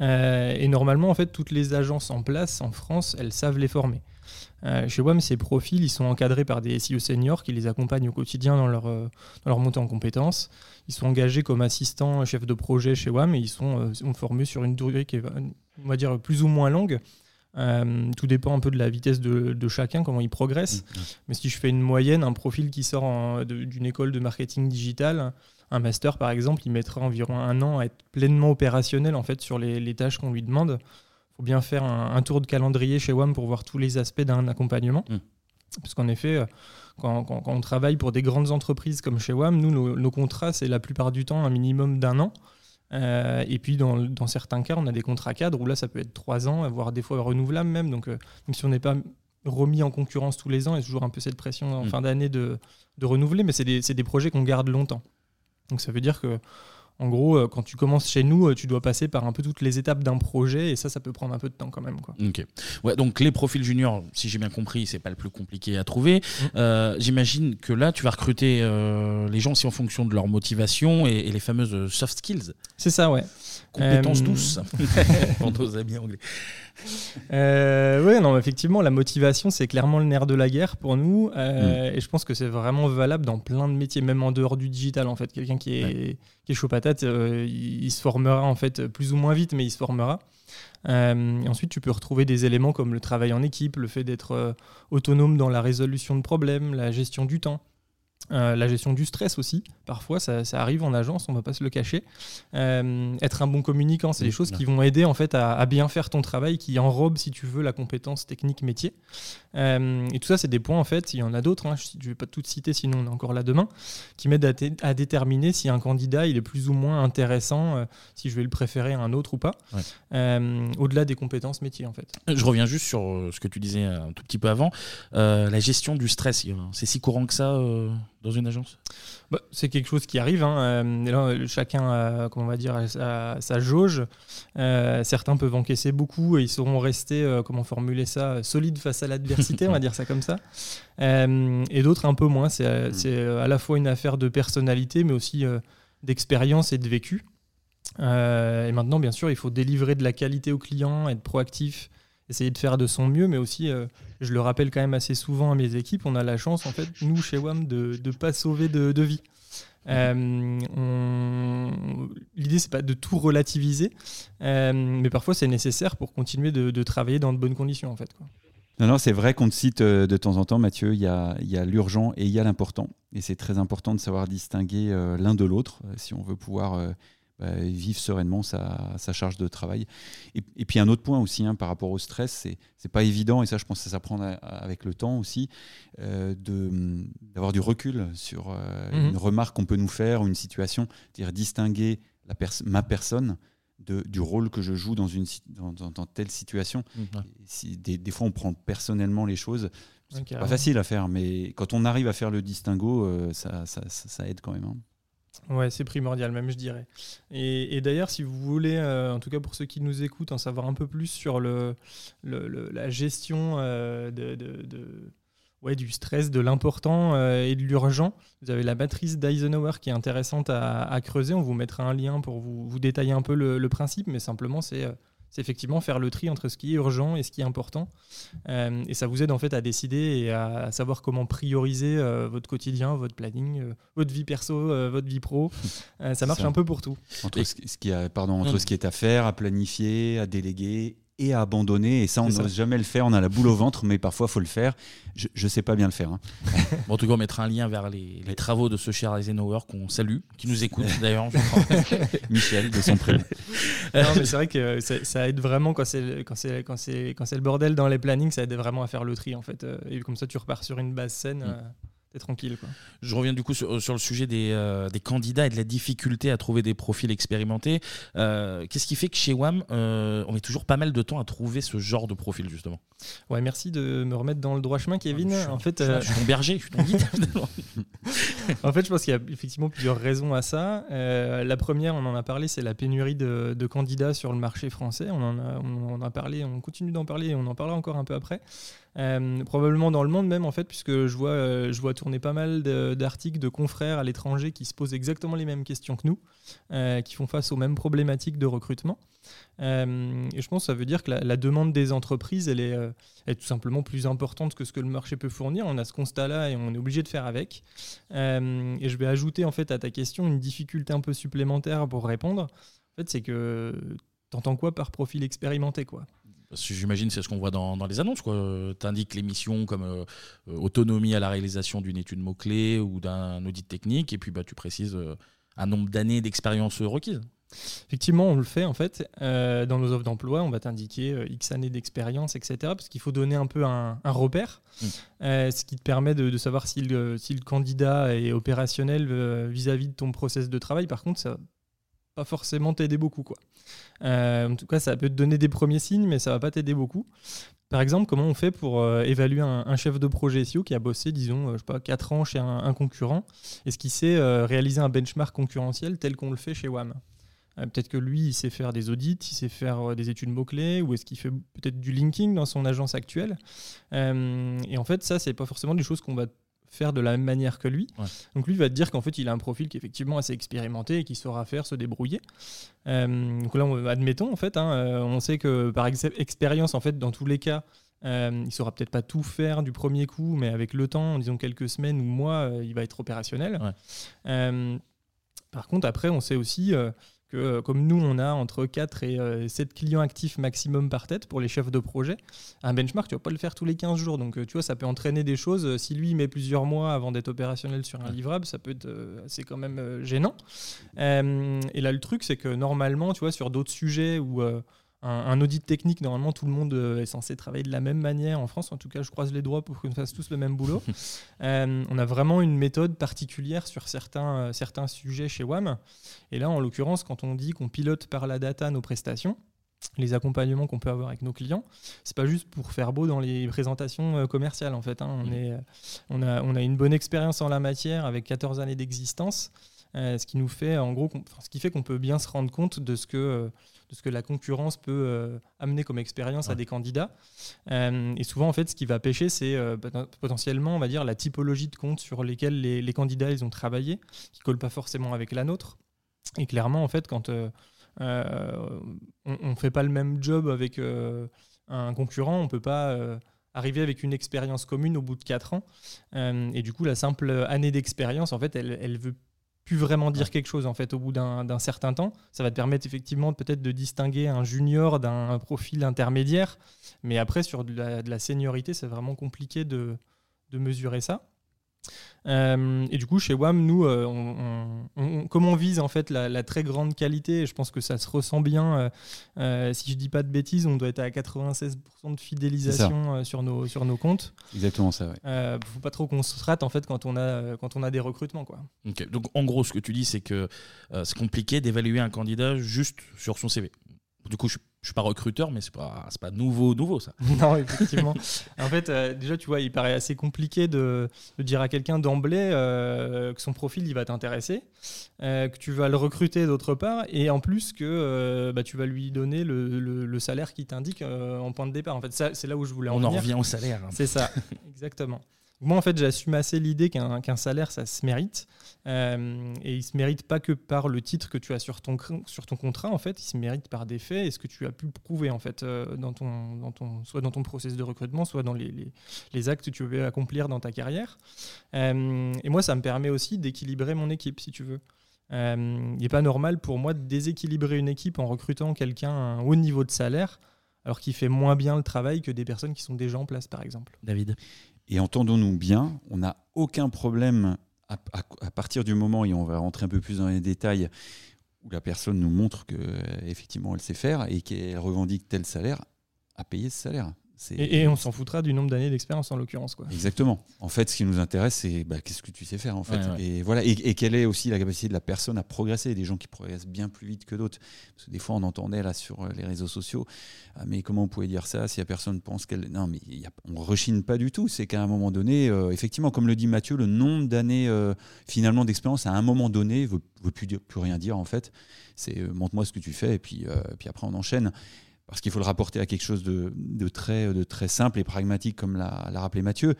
Euh, et normalement, en fait, toutes les agences en place en France, elles savent les former. Euh, chez WAM, ces profils, ils sont encadrés par des SEO seniors qui les accompagnent au quotidien dans leur, euh, dans leur montée en compétences. Ils sont engagés comme assistants, chefs de projet chez WAM et ils sont, formés sur une durée qui est, on va dire, plus ou moins longue. tout dépend un peu de la vitesse de, chacun, comment il progresse. Mmh, Mais si je fais une moyenne, un profil qui sort d'une école de marketing digital, un master, par exemple, il mettra environ un an à être pleinement opérationnel en fait sur les, tâches qu'on lui demande. Faut bien faire un, tour de calendrier chez WAM pour voir tous les aspects d'un accompagnement. Mm. Parce qu'en effet, euh, quand, on travaille pour des grandes entreprises comme chez WAM, nous, nos, contrats, c'est la plupart du temps un minimum d'un an. Euh, et puis, dans, certains cas, on a des contrats cadres où là, ça peut être trois ans, voire des fois renouvelables même. Donc, euh, même si on n'est pas remis en concurrence tous les ans, il y a toujours un peu cette pression en mm. fin d'année de, de renouveler, mais c'est des, des, projets qu'on garde longtemps. Donc ça veut dire que en gros, euh, quand tu commences chez nous, euh, tu dois passer par un peu toutes les étapes d'un projet et ça, ça peut prendre un peu de temps quand même. Quoi. Ok. Ouais, donc les profils juniors, si j'ai bien compris, c'est pas le plus compliqué à trouver. Mm. Euh, j'imagine que là, tu vas recruter les gens aussi en fonction de leur motivation et, les fameuses soft skills. C'est ça, ouais. Compétences douces *laughs* pour nos amis anglais. oui, non, effectivement, la motivation, c'est clairement le nerf de la guerre pour nous. Mm. Et je pense que c'est vraiment valable dans plein de métiers, même en dehors du digital, en fait. Quelqu'un qui est chaud patate, il, se formera en fait plus ou moins vite, mais il se formera. ensuite, tu peux retrouver des éléments comme le travail en équipe, le fait d'être autonome dans la résolution de problèmes, la gestion du temps. Euh, la gestion du stress aussi, parfois ça, arrive en agence, on va pas se le cacher. Euh, être un bon communicant, c'est des choses qui vont aider en fait à, bien faire ton travail, qui enrobe si tu veux la compétence technique métier. Euh, et tout ça, c'est des points en fait. Il y en a d'autres. Hein, je ne vais pas toutes citer, sinon on est encore là demain, qui m'aident à, déterminer si un candidat il est plus ou moins intéressant, si je vais le préférer à un autre ou pas. Au-delà des compétences métiers en fait. Je reviens juste sur ce que tu disais un tout petit peu avant, la gestion du stress. C'est si courant que ça dans une agence bah, C'est quelque chose qui arrive. Hein. Euh, chacun a, comment on va dire, sa jauge. Euh, certains peuvent encaisser beaucoup et ils sauront rester, euh, comment formuler ça, solides face à l'adversité, on va *laughs* dire ça comme ça. et d'autres un peu moins. C'est à la fois une affaire de personnalité, mais aussi d'expérience et de vécu. et maintenant, bien sûr, il faut délivrer de la qualité aux clients, être proactif, essayer de faire de son mieux, mais aussi je le rappelle quand même assez souvent à mes équipes, on a la chance, en fait, nous, chez WAM, de ne pas sauver de, vie. Euh, L'idée, c'est pas de tout relativiser, euh, mais parfois c'est nécessaire pour continuer de, travailler dans de bonnes conditions, en fait. Non, non, c'est vrai qu'on te cite euh, de temps en temps, Mathieu, il y a, y a l'urgent et il y a l'important. Et c'est très important de savoir distinguer l'un de l'autre si on veut pouvoir bah, vivre sereinement sa, charge de travail. Et, puis un autre point aussi hein, par rapport au stress, c'est c'est pas évident et ça je pense que ça s'apprend avec le temps aussi euh, d'avoir du recul sur euh, mhm. une remarque qu'on peut nous faire ou une situation, dire distinguer la ma personne de, du rôle que je joue dans une dans, dans, telle situation. Mhm. Si, des, fois on prend personnellement les choses. C'est pas facile à faire, mais quand on arrive à faire le distinguo, euh, ça, ça, ça, aide quand même. Hein. Ouais, c'est primordial même, je dirais. Et, d'ailleurs, si vous voulez, euh, en tout cas pour ceux qui nous écoutent, en savoir un peu plus sur le, la gestion euh, de, ouais, du stress, de l'important euh, et de l'urgent, vous avez la matrice d'Eisenhower qui est intéressante à, creuser. On vous mettra un lien pour vous, vous détailler un peu le principe, mais simplement c'est c'est effectivement faire le tri entre ce qui est urgent et ce qui est important. Euh, et ça vous aide en fait à décider et à, savoir comment prioriser euh, votre quotidien, votre planning, euh, votre vie perso, votre vie pro. *laughs* ça marche un peu pour tout. Entre, ce, qui a, pardon, entre ce qui est à faire, à planifier, à déléguer et à abandonner. Et ça, on n'ose jamais le faire. On a la boule au ventre, mais parfois, il faut le faire. Je ne sais pas bien le faire. Hein. en tout cas, on mettra un lien vers les, travaux de ce cher Eisenhower qu'on salue, qui nous écoute *laughs* d'ailleurs. *laughs* Michel, de son prénom. non, mais c'est vrai que ça aide vraiment quand c'est quand c'est quand c'est quand c'est le bordel dans les plannings, ça aide vraiment à faire le tri en fait. Euh, et comme ça, tu repars sur une base saine. Mm. Euh, tranquille. Je reviens du coup sur, le sujet euh, des, candidats et de la difficulté à trouver des profils expérimentés. Euh, qu'est-ce qui fait que chez WAM, euh, on met toujours pas mal de temps à trouver ce genre de profil justement? Ouais, merci de me remettre dans le droit chemin, Kevin. Ah, en fait, je suis ton berger, je suis ton guide. *laughs* en fait, je pense qu'il y a effectivement plusieurs raisons à ça. la première, on en a parlé, c'est la pénurie de, candidats sur le marché français. On en a, on en a parlé, on continue d'en parler et on en parlera encore un peu après. Euh, probablement dans le monde même en fait, puisque je vois, euh, je vois tourner pas mal d'articles de, confrères à l'étranger qui se posent exactement les mêmes questions que nous, euh, qui font face aux mêmes problématiques de recrutement. et je pense que ça veut dire que la, demande des entreprises, elle est, est, tout simplement plus importante que ce que le marché peut fournir. On a ce constat-là et on est obligé de faire avec. et je vais ajouter en fait à ta question une difficulté un peu supplémentaire pour répondre. En fait, c'est que t'entends quoi par profil expérimenté quoi? J'imagine c'est ce qu'on voit dans, les annonces. Tu indiques les missions comme euh, euh, autonomie à la réalisation d'une étude mot-clé ou d'un audit technique, et puis bah, tu précises euh, un nombre d'années d'expérience requise. Effectivement, on le fait en fait. dans nos offres d'emploi, on va t'indiquer X années d'expérience, etc. Parce qu'il faut donner un peu un, repère, mmh. ce qui te permet de, savoir si le, si le, candidat est opérationnel vis-à-vis -vis de ton process de travail. Par contre, ça pas forcément t'aider beaucoup. Quoi. Euh, en tout cas, ça peut te donner des premiers signes, mais ça va pas t'aider beaucoup. Par exemple, comment on fait pour euh, évaluer un, chef de projet SEO qui a bossé, disons, euh, je sais pas, 4 ans chez un, concurrent Est-ce qu'il sait réaliser un benchmark concurrentiel tel qu'on le fait chez WAM? Peut-être que lui, il sait faire des audits, il sait faire des études mots-clés, ou est-ce qu'il fait peut-être du linking dans son agence actuelle? Et en fait, ça, c'est pas forcément des choses qu'on va faire de la même manière que lui. Donc lui va te dire qu'en fait il a un profil qui est effectivement assez expérimenté et qui saura faire, se débrouiller. Euh, donc là, admettons en fait, hein, euh, on sait que par expérience en fait dans tous les cas, euh, il saura peut-être pas tout faire du premier coup, mais avec le temps, disons quelques semaines ou mois, il va être opérationnel. Par contre, après, on sait aussi que euh, comme nous, on a entre 4 et 7 euh, clients actifs maximum par tête pour les chefs de projet, un benchmark, tu vas pas le faire tous les 15 jours. Donc, euh, tu vois, ça peut entraîner des choses. Si lui met plusieurs mois avant d'être opérationnel sur un livrable, ça peut être c'est quand même gênant. et là, le truc, c'est que normalement, tu vois, sur d'autres sujets où un, audit technique, normalement, tout le monde euh, est censé travailler de la même manière en France. En tout cas, je croise les doigts pour qu'on fasse tous le même boulot. *laughs* Euh, on a vraiment une méthode particulière sur certains, euh, certains sujets chez WAM. Et là, en l'occurrence, quand on dit qu'on pilote par la data nos prestations, les accompagnements qu'on peut avoir avec nos clients, c'est pas juste pour faire beau dans les présentations commerciales en fait. Hein. On, est, on, a, on a une bonne expérience en la matière avec 14 années d'existence, ce qui nous fait en gros, ce qui fait qu'on peut bien se rendre compte de ce que de ce que la concurrence peut euh, amener comme expérience à des candidats. Euh, et souvent, en fait, ce qui va pêcher, c'est euh, potentiellement, on va dire, la typologie de comptes sur lesquels les, candidats ils ont travaillé, qui ne collent pas forcément avec la nôtre. Et clairement, en fait, quand on ne fait pas le même job avec un concurrent, on ne peut pas arriver avec une expérience commune au bout de 4 ans. et du coup, la simple année d'expérience, en fait, elle, elle veut plus vraiment dire quelque chose en fait au bout d'un certain temps. Ça va te permettre effectivement peut-être de distinguer un junior d'un profil intermédiaire, mais après sur de la, de la seniorité, c'est vraiment compliqué de, de mesurer ça. Euh, et du coup, chez WAM, nous, euh, on, comme on vise en fait la, très grande qualité, je pense que ça se ressent bien. Euh, si je dis pas de bêtises, on doit être à 96% de fidélisation sur nos sur nos comptes. Exactement ça. Ouais. faut pas trop qu'on se rate en fait quand on a quand on a des recrutements quoi. Donc en gros, ce que tu dis, c'est que c'est compliqué d'évaluer un candidat juste sur son CV. Du coup, je je suis pas recruteur, mais c'est pas, pas nouveau, nouveau ça. *laughs* non, effectivement. *laughs* en fait, euh, déjà, tu vois, il paraît assez compliqué de, dire à quelqu'un d'emblée euh, que son profil, il va t'intéresser, euh, que tu vas le recruter d'autre part, et en plus que bah, tu vas lui donner le, salaire qui t'indique en point de départ. En fait, c'est là où je voulais en On en revient au salaire. Hein. C'est ça, *laughs* exactement. Moi, en fait, j'assume assez l'idée qu'un salaire, ça se mérite. Euh, et il se mérite pas que par le titre que tu as sur ton, contrat, en fait. Il se mérite par des faits et ce que tu as pu prouver, en fait, euh, dans ton, soit dans ton processus de recrutement, soit dans les, les, actes que tu veux accomplir dans ta carrière. Euh, et moi, ça me permet aussi d'équilibrer mon équipe, si tu veux. il n'est pas normal pour moi de déséquilibrer une équipe en recrutant quelqu'un à un haut niveau de salaire alors qu'il fait moins bien le travail que des personnes qui sont déjà en place, par exemple. David et entendons-nous bien, on n'a aucun problème à, partir du moment, et on va rentrer un peu plus dans les détails, où la personne nous montre qu'effectivement elle sait faire et qu'elle revendique tel salaire, à payer ce salaire. Et, on s'en foutra du nombre d'années d'expérience en l'occurrence. Quoi. Exactement. En fait, ce qui nous intéresse, c'est bah, qu'est-ce que tu sais faire en fait. Et voilà. Et, quelle est aussi la capacité de la personne à progresser. Des gens qui progressent bien plus vite que d'autres. Parce que des fois, on entendait là sur euh, les réseaux sociaux, ah, mais comment on pouvait dire ça si la personne pense qu'elle. Non, mais y a... on rechine pas du tout. C'est qu'à un moment donné, euh, effectivement, comme le dit Mathieu, le nombre d'années euh, finalement d'expérience à un moment donné veut, veut plus, plus rien dire en fait. C'est montre-moi ce que tu fais et puis, puis après on enchaîne parce qu'il faut le rapporter à quelque chose de, très, de simple et pragmatique, comme l'a rappelé Mathieu.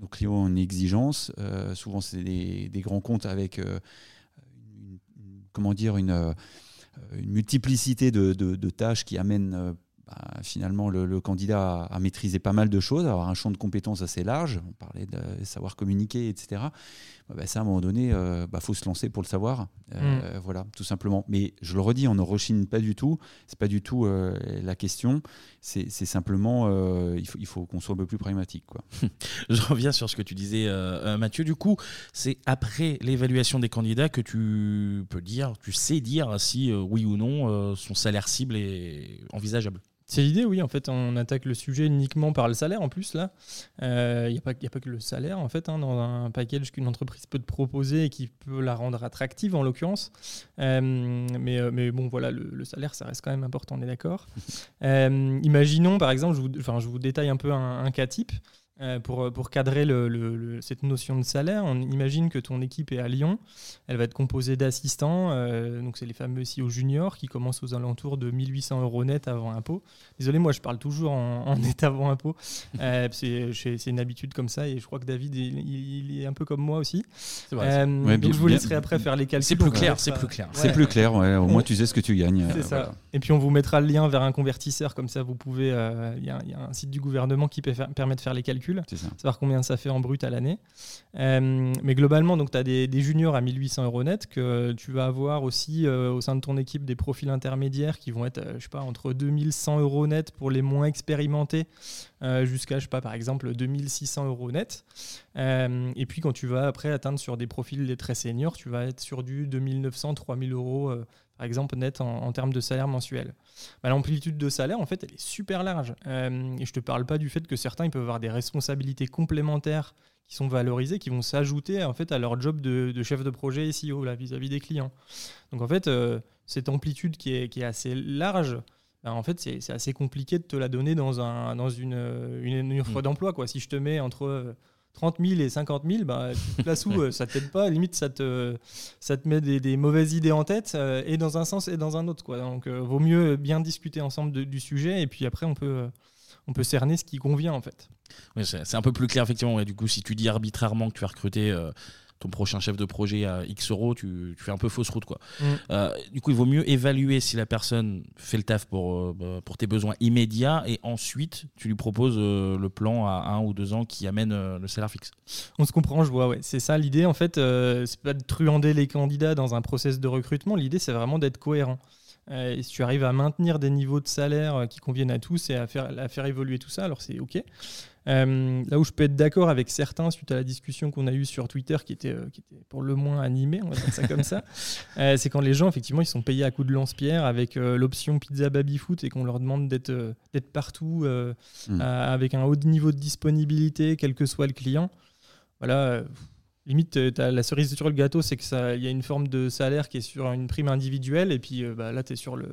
Nos clients ont une exigence. Euh, souvent, c'est des, grands comptes avec euh, une, comment dire, une, euh, une multiplicité de, tâches qui amènent bah, finalement le, candidat à, maîtriser pas mal de choses, à avoir un champ de compétences assez large. On parlait de savoir communiquer, etc. Bah, ça, à un moment donné, il euh, bah, faut se lancer pour le savoir. Euh, mm. Voilà, tout simplement. Mais je le redis, on ne rechigne pas du tout. C'est pas du tout euh, la question. C'est simplement, il faut, il faut qu'on soit un peu plus pragmatique. Quoi. *laughs* je reviens sur ce que tu disais, Mathieu. Du coup, c'est après l'évaluation des candidats que tu peux dire, tu sais dire si oui ou non son salaire cible est envisageable. C'est l'idée, oui. En fait, on attaque le sujet uniquement par le salaire en plus. Là, il euh, n'y a, a, pas que le salaire en fait hein, dans un package qu'une entreprise peut te proposer et qui peut la rendre attractive en l'occurrence. Euh, mais, euh, mais bon, voilà, le, salaire, ça reste quand même important, on est d'accord. imaginons par exemple, je vous, je vous détaille un peu un cas type. Euh, pour, euh, pour cadrer le, cette notion de salaire, on imagine que ton équipe est à Lyon. Elle va être composée d'assistants, euh, donc c'est les fameux CEO juniors qui commencent aux alentours de 1800 euros net avant impôt. Désolé, moi je parle toujours en, *laughs* net avant impôt. c'est une habitude comme ça et je crois que David il, est un peu comme moi aussi. Vrai, donc je vous laisserai après faire les calculs. C'est plus clair, c'est plus clair. C'est plus clair, au moins tu sais ce que tu gagnes. C'est ça. Et puis on vous mettra le lien vers un convertisseur, comme ça vous pouvez. Il y, a un site du gouvernement qui permet de faire les calculs calcul, savoir combien ça fait en brut à l'année. mais globalement, tu as des, juniors à 1800 euros net que tu vas avoir aussi au sein de ton équipe des profils intermédiaires qui vont être, je sais pas, entre 2100 euros net pour les moins expérimentés jusqu'à, je sais pas, par exemple 2600 euros net. et puis quand tu vas après atteindre sur des profils très seniors, tu vas être sur du 2900, 3000 euros par exemple, net en, termes de salaire mensuel. Bah, l'amplitude de salaire, en fait, elle est super large. Euh, et je ne te parle pas du fait que certains ils peuvent avoir des responsabilités complémentaires qui sont valorisées, qui vont s'ajouter en fait, à leur job de, chef de projet SEO vis-à-vis des clients. Donc, en fait, euh, cette amplitude qui est, qui est assez large, bah, en fait, c'est assez compliqué de te la donner dans, un, dans une, une, une offre mmh. d'emploi. Si je te mets entre 30 000 et 50 000, bah, tu te places où euh, Ça t'aide pas, limite ça te, ça te met des, mauvaises idées en tête, euh, et dans un sens et dans un autre. Quoi. Donc euh, vaut mieux bien discuter ensemble du sujet, et puis après on peut, on peut cerner ce qui convient en fait. c'est un peu plus clair effectivement. Et du coup, si tu dis arbitrairement que tu as recruté ton prochain chef de projet à X euros, tu, fais un peu fausse route. Quoi. Mm. Euh, du coup, il vaut mieux évaluer si la personne fait le taf pour, euh, bah, pour tes besoins immédiats et ensuite tu lui proposes euh, le plan à un ou deux ans qui amène le salaire fixe. On se comprend, je vois. Ouais. C'est ça l'idée en fait. c'est pas de truander les candidats dans un process de recrutement. L'idée, c'est vraiment d'être cohérent. et si tu arrives à maintenir des niveaux de salaire qui conviennent à tous et à faire, à faire évoluer tout ça, alors c'est OK. Euh, là où je peux être d'accord avec certains suite à la discussion qu'on a eue sur Twitter, qui était, euh, qui était pour le moins animée, on va dire ça comme ça, *laughs* euh, c'est quand les gens, effectivement, ils sont payés à coups de lance-pierre avec l'option pizza baby-foot et qu'on leur demande d'être d'être partout hmm. avec un haut niveau de disponibilité, quel que soit le client. Voilà. Limite, as la cerise sur le gâteau, c'est qu'il y a une forme de salaire qui est sur une prime individuelle, et puis bah, là, tu es sur le,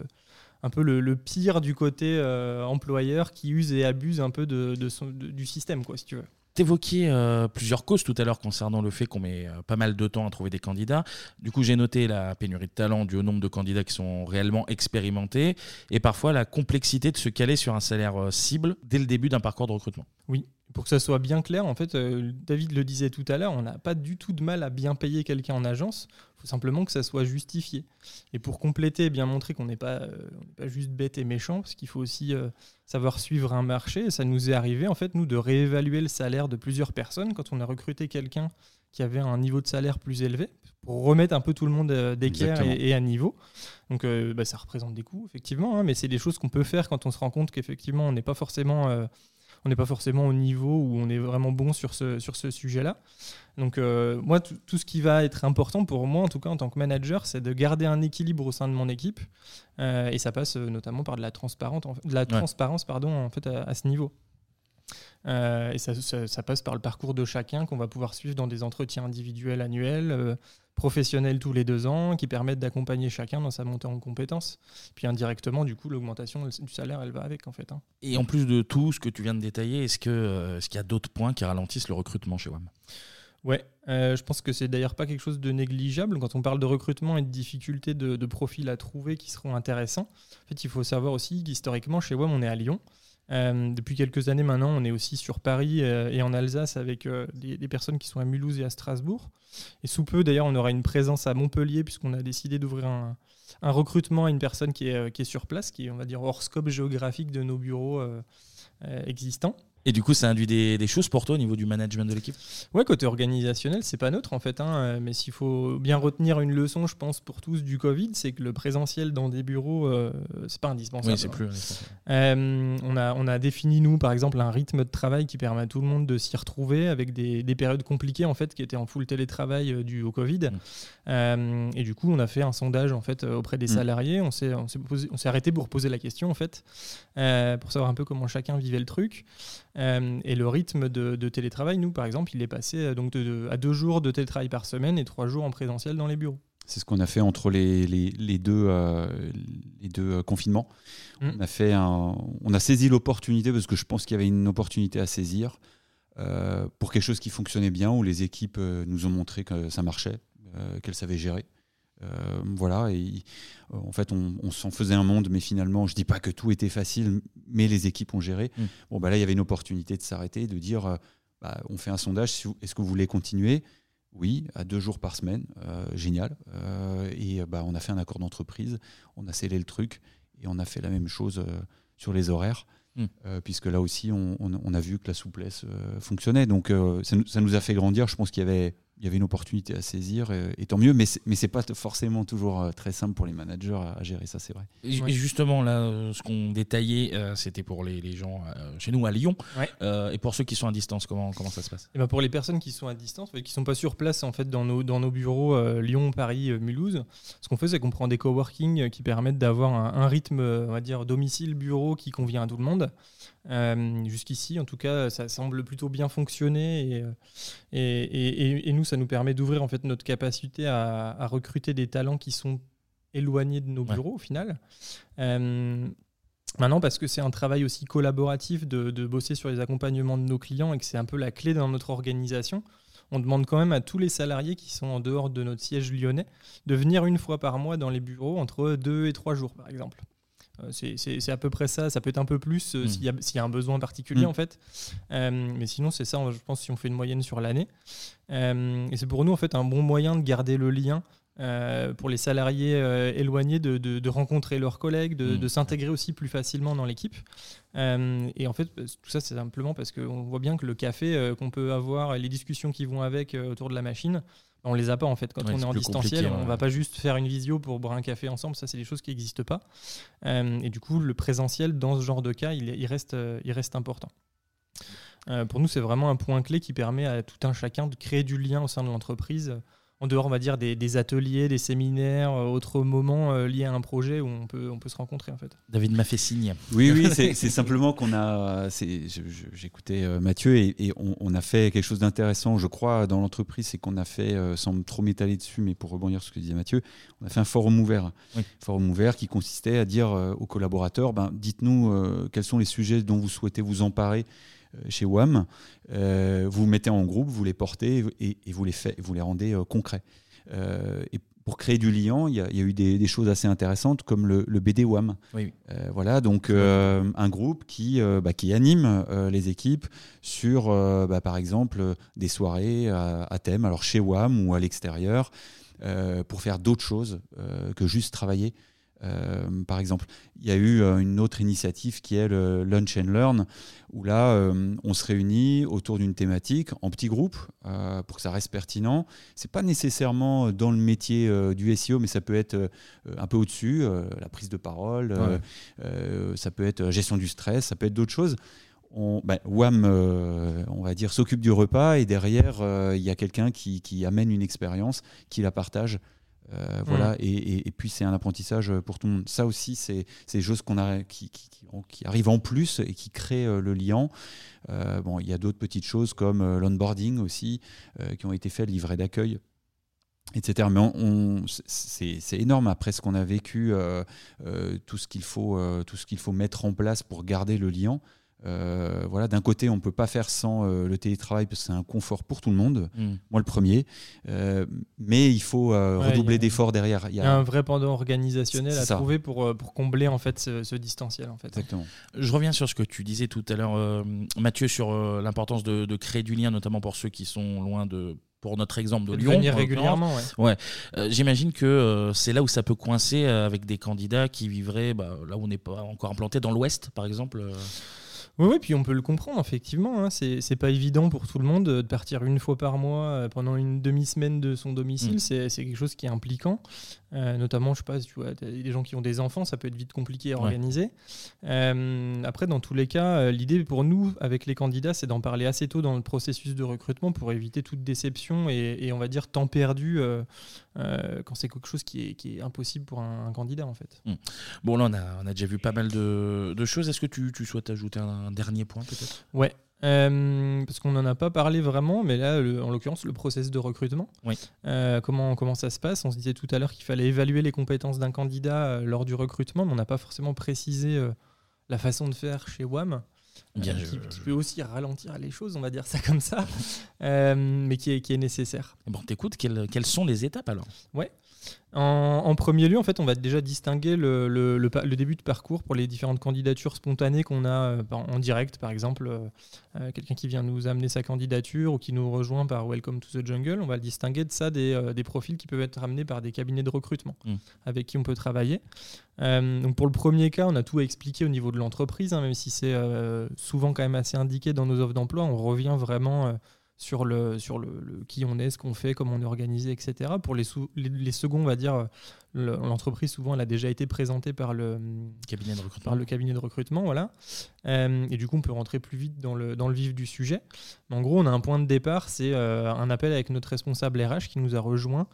un peu le, pire du côté euh, employeur qui use et abuse un peu de, du système, quoi, si tu veux. T'évoquiez euh, plusieurs causes tout à l'heure concernant le fait qu'on met euh, pas mal de temps à trouver des candidats. Du coup, j'ai noté la pénurie de talent dû au nombre de candidats qui sont réellement expérimentés et parfois la complexité de se caler sur un salaire cible dès le début d'un parcours de recrutement. Oui, pour que ça soit bien clair, en fait, David le disait tout à l'heure, on n'a pas du tout de mal à bien payer quelqu'un en agence faut simplement que ça soit justifié. Et pour compléter et bien montrer qu'on n'est pas, euh, pas juste bête et méchant, parce qu'il faut aussi euh, savoir suivre un marché. Et ça nous est arrivé, en fait, nous, de réévaluer le salaire de plusieurs personnes quand on a recruté quelqu'un qui avait un niveau de salaire plus élevé, pour remettre un peu tout le monde euh, d'équerre et, à niveau. Donc bah, ça représente des coûts, effectivement, hein, mais c'est des choses qu'on peut faire quand on se rend compte qu'effectivement, on n'est pas forcément on n'est pas forcément au niveau où on est vraiment bon sur ce, sur ce sujet-là. Donc euh, moi, tout ce qui va être important pour moi, en tout cas en tant que manager, c'est de garder un équilibre au sein de mon équipe. Euh, et ça passe euh, notamment par de la, transparence, de la transparence pardon, en fait, à, ce niveau. Et ça, ça, passe par le parcours de chacun qu'on va pouvoir suivre dans des entretiens individuels annuels, professionnels tous les deux ans, qui permettent d'accompagner chacun dans sa montée en compétences. Puis indirectement, du coup, l'augmentation du salaire, elle va avec en fait. Hein. Et en plus de tout ce que tu viens de détailler, est-ce qu'il est y a d'autres points qui ralentissent le recrutement chez WAM? Ouais, euh, je pense que c'est d'ailleurs pas quelque chose de négligeable quand on parle de recrutement et de difficultés de, profils à trouver qui seront intéressants. En fait, il faut savoir aussi qu'historiquement, chez WAM, on est à Lyon. Euh, depuis quelques années maintenant, on est aussi sur Paris euh, et en Alsace avec des, personnes qui sont à Mulhouse et à Strasbourg. Et sous peu, d'ailleurs, on aura une présence à Montpellier puisqu'on a décidé d'ouvrir un, recrutement à une personne qui est, qui est, sur place, qui est, on va dire, hors scope géographique de nos bureaux existants. Et du coup, ça induit des, choses pour toi au niveau du management de l'équipe? Ouais, côté organisationnel, c'est pas neutre en fait. Hein, mais s'il faut bien retenir une leçon, je pense, pour tous du Covid, c'est que le présentiel dans des bureaux, euh, c'est pas indispensable. Oui, c'est plus. Euh, on, a, on a défini, nous, par exemple, un rythme de travail qui permet à tout le monde de s'y retrouver avec des, des, périodes compliquées en fait qui étaient en full télétravail euh, dû au Covid. Mm. et du coup, on a fait un sondage en fait auprès des mm. salariés. On s'est arrêté pour poser la question en fait, pour savoir un peu comment chacun vivait le truc. Euh, et le rythme de, télétravail, nous, par exemple, il est passé euh, donc à deux jours de télétravail par semaine et trois jours en présentiel dans les bureaux. C'est ce qu'on a fait entre les, les, deux, les deux euh, confinements. Mmh. On, a fait on a saisi l'opportunité, parce que je pense qu'il y avait une opportunité à saisir, pour quelque chose qui fonctionnait bien, où les équipes nous ont montré que ça marchait, qu'elles savaient gérer. Euh, voilà, et euh, en fait, on, s'en faisait un monde, mais finalement, je dis pas que tout était facile, mais les équipes ont géré. Mm. Bon, bah là, il y avait une opportunité de s'arrêter, de dire, euh, bah, on fait un sondage, est-ce que vous voulez continuer? Oui, à deux jours par semaine, génial. et bah, on a fait un accord d'entreprise, on a scellé le truc et on a fait la même chose sur les horaires. hmm. puisque là aussi, on, a vu que la souplesse fonctionnait. Donc, ça, ça, nous a fait grandir. Je pense qu'il y avait il y avait une opportunité à saisir, et, tant mieux, mais ce n'est pas forcément toujours euh, très simple pour les managers à, gérer ça, c'est vrai. Et, justement, là, euh, ce qu'on détaillait, euh, c'était pour les, les gens chez nous à Lyon, et pour ceux qui sont à distance, comment, comment ça se passe? Et eh ben Pour les personnes qui sont à distance, qui ne sont pas sur place en fait, dans, nos, dans nos bureaux Lyon, Paris, Mulhouse, ce qu'on fait, c'est qu'on prend des coworking qui permettent d'avoir un, un, rythme, on va dire, domicile-bureau qui convient à tout le monde. Euh, jusqu'ici, en tout cas, ça semble plutôt bien fonctionner euh, et, et, et, nous, ça nous permet d'ouvrir en fait notre capacité à, recruter des talents qui sont éloignés de nos bureaux au final. Euh, maintenant, parce que c'est un travail aussi collaboratif de, de, bosser sur les accompagnements de nos clients et que c'est un peu la clé dans notre organisation, on demande quand même à tous les salariés qui sont en dehors de notre siège lyonnais de venir une fois par mois dans les bureaux entre deux et trois jours, par exemple. Euh, c'est à peu près ça. Ça peut être un peu plus euh, mm. s'il y, a un besoin particulier, mm. en fait. Euh, mais sinon, c'est ça, je pense, si on fait une moyenne sur l'année. et c'est pour nous, en fait, un bon moyen de garder le lien pour les salariés éloignés de, de, rencontrer leurs collègues, de, mm. de s'intégrer aussi plus facilement dans l'équipe. et en fait, tout ça, c'est simplement parce qu'on voit bien que le café qu'on peut avoir, les discussions qui vont avec autour de la machine, on les a pas en fait quand on est en distanciel. On va pas juste faire une visio pour boire un café ensemble. Ça, c'est des choses qui n'existent pas. Euh, et du coup, le présentiel dans ce genre de cas, il, reste, euh, il reste important. Euh, pour nous, c'est vraiment un point clé qui permet à tout un chacun de créer du lien au sein de l'entreprise en dehors, on va dire, des, ateliers, des séminaires, euh, autres moments euh, liés à un projet où on peut, on peut se rencontrer en fait. David m'a fait signe. Oui, oui, *laughs* c'est simplement qu'on a. J'écoutais euh, Mathieu et, on, a fait quelque chose d'intéressant, je crois, dans l'entreprise, c'est qu'on a fait, sans trop m'étaler dessus, mais pour rebondir sur ce que disait Mathieu, on a fait un forum ouvert. Forum ouvert qui consistait à dire aux collaborateurs ben, dites-nous quels sont les sujets dont vous souhaitez vous emparer euh, chez WAM, euh, vous mettez en groupe, vous les portez et, vous, les fait, vous les rendez euh, concrets. et pour créer du lien, il y, a, eu des, choses assez intéressantes comme le, BD WAM. voilà, donc un groupe qui, bah, qui anime les équipes sur, bah, par exemple, des soirées à, thème, alors chez WAM ou à l'extérieur, pour faire d'autres choses que juste travailler. Euh, par exemple, il y a eu euh, une autre initiative qui est le Lunch and Learn, où là, euh, on se réunit autour d'une thématique en petits groupes pour que ça reste pertinent. C'est pas nécessairement dans le métier du SEO, mais ça peut être un peu au-dessus, la prise de parole, ça peut être gestion du stress, ça peut être d'autres choses. On, ben, WAM, on va dire, s'occupe du repas et derrière, il y a quelqu'un qui, qui, amène une expérience, qui la partage euh, voilà, et, puis c'est un apprentissage pour tout le monde. Ça aussi, c'est des choses qu'on a, qui, qui, arrivent en plus et qui créent euh, le lien. Euh, bon, il y a d'autres petites choses comme l'onboarding aussi, qui ont été faits, le livret d'accueil etc. Mais on, c'est énorme après ce qu'on a vécu, tout ce qu'il faut, tout ce qu'il faut mettre en place pour garder le lien. Euh, voilà, d'un côté, on ne peut pas faire sans euh, le télétravail parce que c'est un confort pour tout le monde. Mm. Moi, le premier. Euh, mais il faut redoubler d'efforts derrière. Il y, a un vrai pendant organisationnel à trouver pour, pour combler en fait ce, distanciel. En fait. Exactement. Je reviens sur ce que tu disais tout à l'heure, Mathieu, sur l'importance de, créer du lien, notamment pour ceux qui sont loin de pour notre exemple de, Lyon. Venir régulièrement, ouais. J'imagine que c'est là où ça peut coincer avec des candidats qui vivraient bah, là où on n'est pas encore implanté, dans l'Ouest, par exemple. Oui, oui, puis on peut le comprendre, effectivement. Hein. C'est pas évident pour tout le monde de partir une fois par mois euh, pendant une demi-semaine de son domicile. Mm. C'est quelque chose qui est impliquant. Euh, notamment, je sais pas, tu vois, des gens qui ont des enfants, ça peut être vite compliqué à organiser. Euh, après, dans tous les cas, l'idée pour nous, avec les candidats, c'est d'en parler assez tôt dans le processus de recrutement pour éviter toute déception et, on va dire temps perdu quand c'est quelque chose qui est, qui est, impossible pour un, candidat, en fait. Mm. Bon, là, on a, on a, déjà vu pas mal de, de choses. Est-ce que tu, tu souhaites ajouter un un dernier point peut-être? Ouais. Euh, parce qu'on n'en a pas parlé vraiment, mais là, en l'occurrence, le process de recrutement. Oui. Euh, comment, comment ça se passe? On se disait tout à l'heure qu'il fallait évaluer les compétences d'un candidat euh, lors du recrutement, mais on n'a pas forcément précisé la façon de faire chez WAM. qui, peut aussi ralentir les choses, on va dire ça comme ça, mais qui est, qui est nécessaire. Bon, t'écoutes, quelles, quelles sont les étapes alors Ouais. En, premier lieu, en fait, on va déjà distinguer le, le, début de parcours pour les différentes candidatures spontanées qu'on a euh, en direct, par exemple, euh, euh, quelqu'un qui vient nous amener sa candidature ou qui nous rejoint par Welcome to the Jungle, on va le distinguer de ça des, des profils qui peuvent être amenés par des cabinets de recrutement mmh. avec qui on peut travailler. donc pour le premier cas, on a tout à expliquer au niveau de l'entreprise, hein, même si c'est souvent quand même assez indiqué dans nos offres d'emploi, on revient vraiment sur, le, sur le, qui on est, ce qu'on fait, comment on est organisé, etc. Pour les, les, seconds, on va dire, l'entreprise, souvent, elle a déjà été présentée par le cabinet de recrutement. Par le cabinet de recrutement voilà. Euh, et du coup, on peut rentrer plus vite dans le, dans le vif du sujet. en gros, on a un point de départ, c'est euh, un appel avec notre responsable RH qui nous a rejoint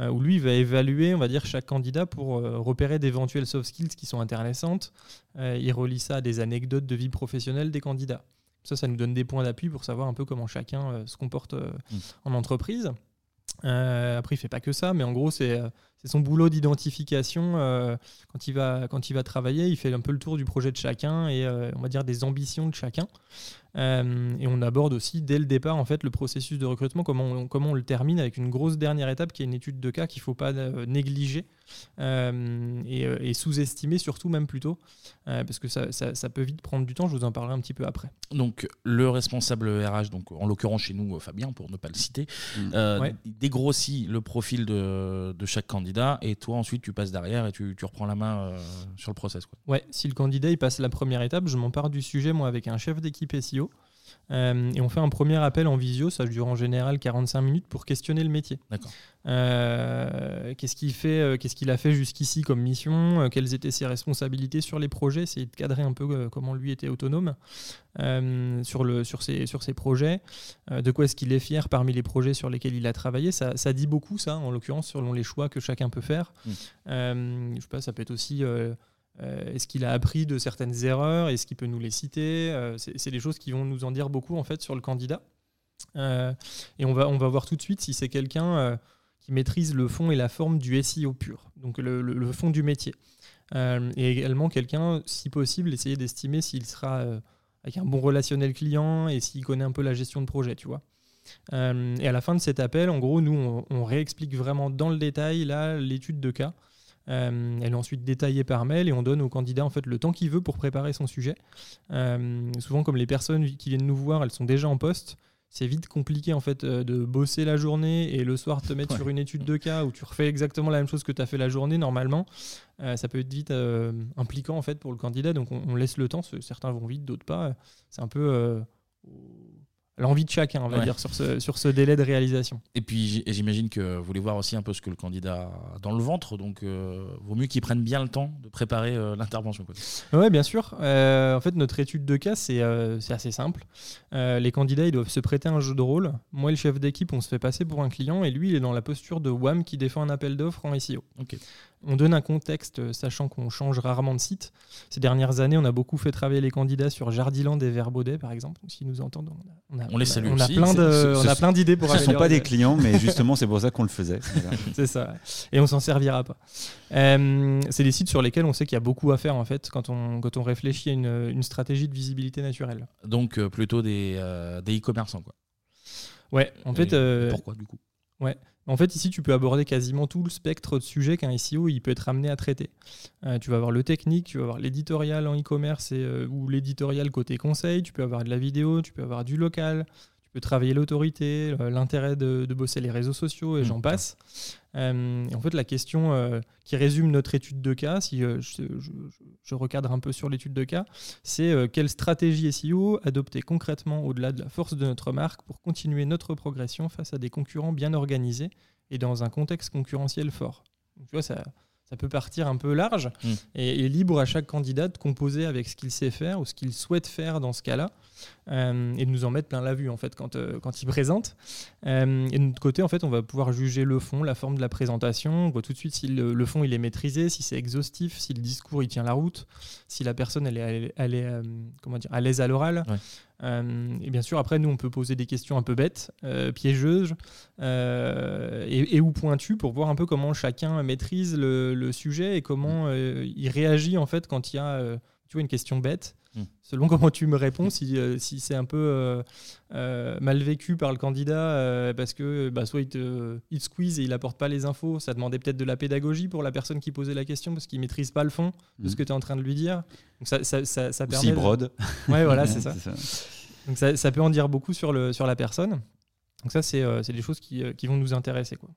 euh, où lui va évaluer, on va dire, chaque candidat pour repérer d'éventuelles soft skills qui sont intéressantes. il relie ça à des anecdotes de vie professionnelle des candidats. Ça, ça nous donne des points d'appui pour savoir un peu comment chacun euh, se comporte euh, mm. en entreprise. Euh, après, il fait pas que ça, mais en gros, c'est son boulot d'identification. quand, il va, quand il va travailler, il fait un peu le tour du projet de chacun et on va dire des ambitions de chacun. et on aborde aussi dès le départ en fait le processus de recrutement, comment on, comment on le termine avec une grosse dernière étape qui est une étude de cas qu'il ne faut pas négliger euh, euh, et, sous-estimé surtout même plutôt, euh, parce que ça, ça, peut vite prendre du temps, je vous en parlerai un petit peu après. Donc le responsable RH, donc en l'occurrence chez nous Fabien pour ne pas le citer, mmh. dégrossit le profil de, de, chaque candidat et toi ensuite tu passes derrière et tu, reprends la main sur le process. Quoi. Ouais, si le candidat il passe la première étape, je m'empare du sujet moi avec un chef d'équipe SEO. Euh, et on fait un premier appel en visio, ça dure en général 45 minutes pour questionner le métier. D'accord. Euh, qu'est-ce qu'il fait, euh, qu'est-ce qu'il a fait jusqu'ici comme mission, quelles étaient ses responsabilités sur les projets, essayer de cadrer un peu comment lui était autonome sur, le, sur, ses, sur ses projets, de quoi est-ce qu'il est fier parmi les projets sur lesquels il a travaillé. Ça, ça dit beaucoup, ça, en l'occurrence, selon les choix que chacun peut faire. Mmh. je sais pas, ça peut être aussi euh, est-ce qu'il a appris de certaines erreurs? Est-ce qu'il peut nous les citer? Euh, C'est des choses qui vont nous en dire beaucoup en fait sur le candidat. Euh, et on va, on va voir tout de suite si c'est quelqu'un qui maîtrise le fond et la forme du SEO pur, donc le, fond du métier. et également quelqu'un, si possible, essayer d'estimer s'il sera avec un bon relationnel client et s'il connaît un peu la gestion de projet, tu vois. et à la fin de cet appel, en gros, nous, on, on réexplique vraiment dans le détail là l'étude de cas. Euh, elle est ensuite détaillée par mail et on donne au candidat en fait le temps qu'il veut pour préparer son sujet. Euh, souvent, comme les personnes qui viennent nous voir, elles sont déjà en poste. C'est vite compliqué en fait euh, de bosser la journée et le soir te mettre sur une étude de cas où tu refais exactement la même chose que tu as fait la journée normalement. ça peut être vite impliquant en fait pour le candidat, donc on, on laisse le temps. Certains vont vite, d'autres pas. C'est un peu l'envie de chacun, on va dire, sur ce, sur ce délai de réalisation. Et puis j'imagine que vous voulez voir aussi un peu ce que le candidat a dans le ventre, donc euh, vaut mieux qu'il prenne bien le temps de préparer euh, l'intervention. Oui, bien sûr. Euh, en fait, notre étude de cas, c'est assez simple. les candidats, ils doivent se prêter un jeu de rôle. Moi, le chef d'équipe, on se fait passer pour un client, et lui, il est dans la posture de WAM qui défend un appel d'offres en SEO. Ok. On donne un contexte, euh, sachant qu'on change rarement de site. Ces dernières années, on a beaucoup fait travailler les candidats sur Jardiland et Verbaudet, par exemple. S'ils nous entendent, on a, on les salue on a, plein de, on a plein d'idées pour. Ce ne sont pas des clients, mais justement, c'est pour ça qu'on le faisait. *laughs* c'est ça. Et on s'en servira pas. Euh, c'est des sites sur lesquels on sait qu'il y a beaucoup à faire en fait quand on, quand on réfléchit à une, stratégie de visibilité naturelle. Donc euh, plutôt des e-commerçants, quoi. Ouais, en fait. pourquoi du coup? Ouais. En fait, ici, tu peux aborder quasiment tout le spectre de sujets qu'un SEO il peut être amené à traiter. Euh, tu vas avoir le technique, tu vas avoir l'éditorial en e-commerce euh, ou l'éditorial côté conseil, tu peux avoir de la vidéo, tu peux avoir du local, travailler l'autorité, l'intérêt de, bosser les réseaux sociaux et mmh, j'en passe. Euh, en fait, la question euh, qui résume notre étude de cas, si euh, je, recadre un peu sur l'étude de cas, c'est quelle stratégie SEO adopter concrètement au-delà de la force de notre marque pour continuer notre progression face à des concurrents bien organisés et dans un contexte concurrentiel fort. Ça peut partir un peu large mmh. et, et, libre à chaque candidat de composer avec ce qu'il sait faire ou ce qu'il souhaite faire dans ce cas-là. Euh, et de nous en mettre plein la vue en fait quand, euh, quand il présente. Euh, et de notre côté, en fait, on va pouvoir juger le fond, la forme de la présentation. On voit tout de suite si le, fond il est maîtrisé, si c'est exhaustif, si le discours il tient la route, si la personne elle est, elle est, comment dire, à l'aise à l'oral. Et bien sûr, après, nous, on peut poser des questions un peu bêtes, piégeuses et, ou pointues pour voir un peu comment chacun maîtrise le, le sujet et comment il réagit en fait quand il y a tu vois, une question bête, hmm. selon comment tu me réponds, si, si c'est un peu mal vécu par le candidat parce que bah, soit il te, il squeeze et il apporte pas les infos, ça demandait peut-être de la pédagogie pour la personne qui posait la question parce qu'il maîtrise pas le fond de ce hmm. que tu es en train de lui dire. Donc ça, ça, ça, ça permet. brode. Ouais, voilà, *laughs* c'est ça. Donc ça, ça, peut en dire beaucoup sur, le, sur la personne. Donc ça, c'est euh, des choses qui, euh, qui, vont nous intéresser. Quoi.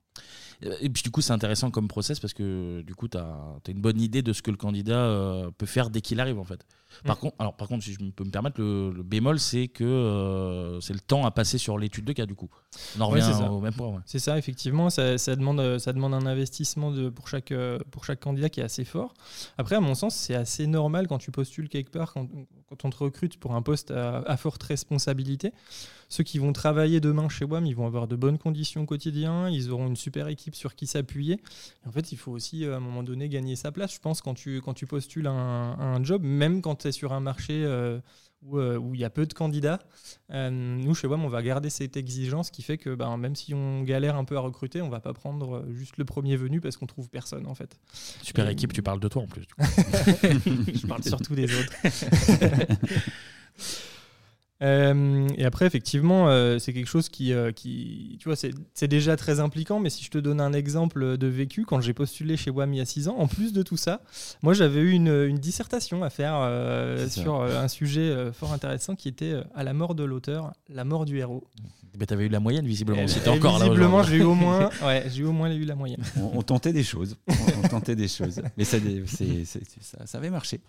Et puis du coup, c'est intéressant comme process parce que du coup, tu as, une bonne idée de ce que le candidat euh, peut faire dès qu'il arrive en fait. Par, mm. contre, alors, par contre, si je peux me permettre, le, bémol, c'est que c'est le temps à passer sur l'étude de cas du coup. On en revient au même point. C'est ça, effectivement. Ça, ça, demande, ça demande un investissement de, pour, chaque, pour chaque candidat qui est assez fort. Après, à mon sens, c'est assez normal quand tu postules quelque part, quand, quand on te recrute pour un poste à forte responsabilité ceux qui vont travailler demain chez WAM, ils vont avoir de bonnes conditions au quotidien, ils auront une super équipe sur qui s'appuyer. En fait, il faut aussi, euh, à un moment donné, gagner sa place. Je pense, quand tu, quand tu postules un, un job, même quand tu es sur un marché euh, euh, où il y a peu de candidats, nous, chez WAM, on va garder cette exigence qui fait que ben, même si on galère un peu à recruter, on va pas prendre juste le premier venu parce qu'on trouve personne, en fait. Super équipe, tu parles de toi en plus. *laughs* Je parle surtout des autres. *laughs* Euh, et après, effectivement, euh, c'est quelque chose qui, euh, qui tu vois, c'est déjà très impliquant. Mais si je te donne un exemple de vécu, quand j'ai postulé chez WAM il y a 6 ans, en plus de tout ça, moi j'avais eu une, une, dissertation à faire sur un sujet fort intéressant qui était à la mort de l'auteur, la mort du héros. Mais tu avais eu la moyenne, visiblement. C'était encore visiblement, j'ai eu au moins, *laughs* ouais, j'ai au moins eu la moyenne. On, tentait des choses, on, tentait des choses, mais ça, ça, ça avait marché.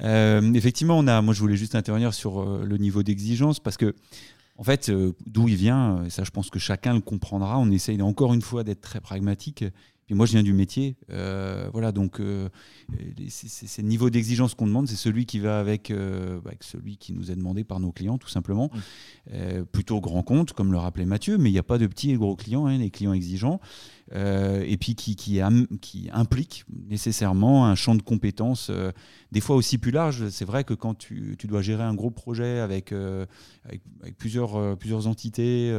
Euh, effectivement, on a, moi je voulais juste intervenir sur euh, le niveau d'exigence parce que, en fait, euh, d'où il vient, et ça je pense que chacun le comprendra, on essaye encore une fois d'être très pragmatique. Et moi je viens du métier, voilà, donc c'est le niveau d'exigence qu'on demande, c'est celui qui va avec, avec, celui qui nous est demandé par nos clients, tout simplement. Mmh. plutôt grand compte, comme le rappelait Mathieu, mais il n'y a pas de petits et gros clients, hein, les clients exigeants. Euh, et puis qui, implique nécessairement un champ de compétences euh, des fois aussi plus large. C'est vrai que quand tu, dois gérer un gros projet avec, euh, plusieurs, entités,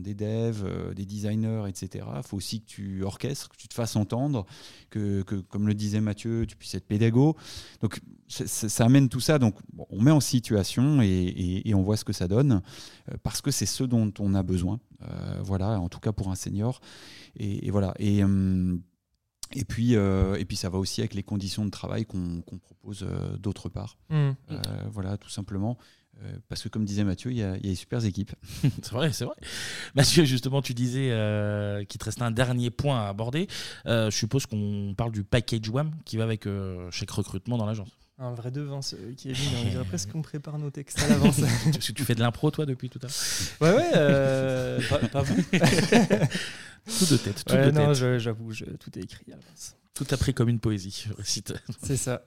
des devs, des designers, etc., il faut aussi que tu orchestres, que tu te fasses entendre, que, comme le disait Mathieu, tu puisses être pédago. Donc ça, amène tout ça. Donc on met en situation et, et, on voit ce que ça donne parce que c'est ce dont on a besoin. voilà, en tout cas pour un senior. Et, voilà. Et, euh, et, puis, euh, et puis, ça va aussi avec les conditions de travail qu'on propose euh, d'autre part. Mmh. voilà, tout simplement. parce que comme disait Mathieu, il y a, il y a des super équipes. *laughs* c'est vrai, c'est vrai. Mathieu, justement, tu disais qu'il te restait un dernier point à aborder. je suppose qu'on parle du package WAM qui va avec chaque recrutement dans l'agence. Un vrai devin, qui est venu. On dirait *laughs* presque qu'on prépare nos textes à l'avance. *laughs* tu fais de l'impro, toi, depuis tout à l'heure Ouais, ouais, pas, pas vous. *laughs* Tout de tête. Tout de non, j'avoue, tout est écrit à l'avance. Tout a pris comme une poésie, *laughs* C'est ça.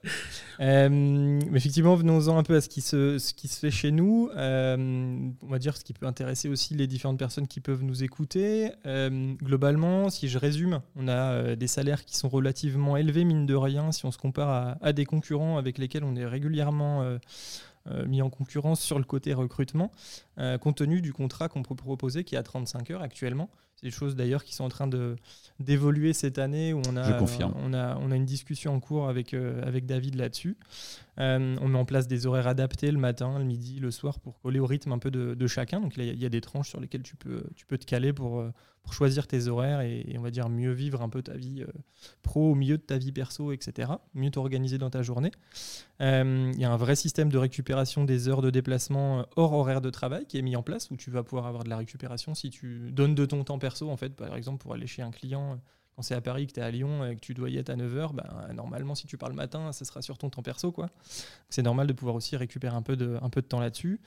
Euh, mais effectivement, venons-en un peu à ce qui se, ce qui se fait chez nous. Euh, on va dire ce qui peut intéresser aussi les différentes personnes qui peuvent nous écouter. Euh, globalement, si je résume, on a des salaires qui sont relativement élevés, mine de rien, si on se compare à, à des concurrents avec lesquels on est régulièrement mis en concurrence sur le côté recrutement, compte tenu du contrat qu'on peut proposer qui est à 35 heures actuellement. C'est des choses d'ailleurs qui sont en train de, d'évoluer cette année où on a, on a, on a une discussion en cours avec, euh, avec David là-dessus. Euh, on met en place des horaires adaptés le matin, le midi, le soir pour coller au rythme un peu de, de chacun. Donc il y, a des tranches sur lesquelles tu peux, tu peux te caler pour, euh, pour choisir tes horaires et, on va dire mieux vivre un peu ta vie pro au milieu de ta vie perso, etc. Mieux t'organiser dans ta journée. Il y a un vrai système de récupération des heures de déplacement hors horaire de travail qui est mis en place où tu vas pouvoir avoir de la récupération si tu donnes de ton temps perso en fait, par exemple, pour aller chez un client, c'est à Paris, que tu es à Lyon et que tu dois y être à 9h, ben, normalement, si tu parles matin, ça sera sur ton temps perso. quoi. C'est normal de pouvoir aussi récupérer un peu de, un peu de temps là-dessus.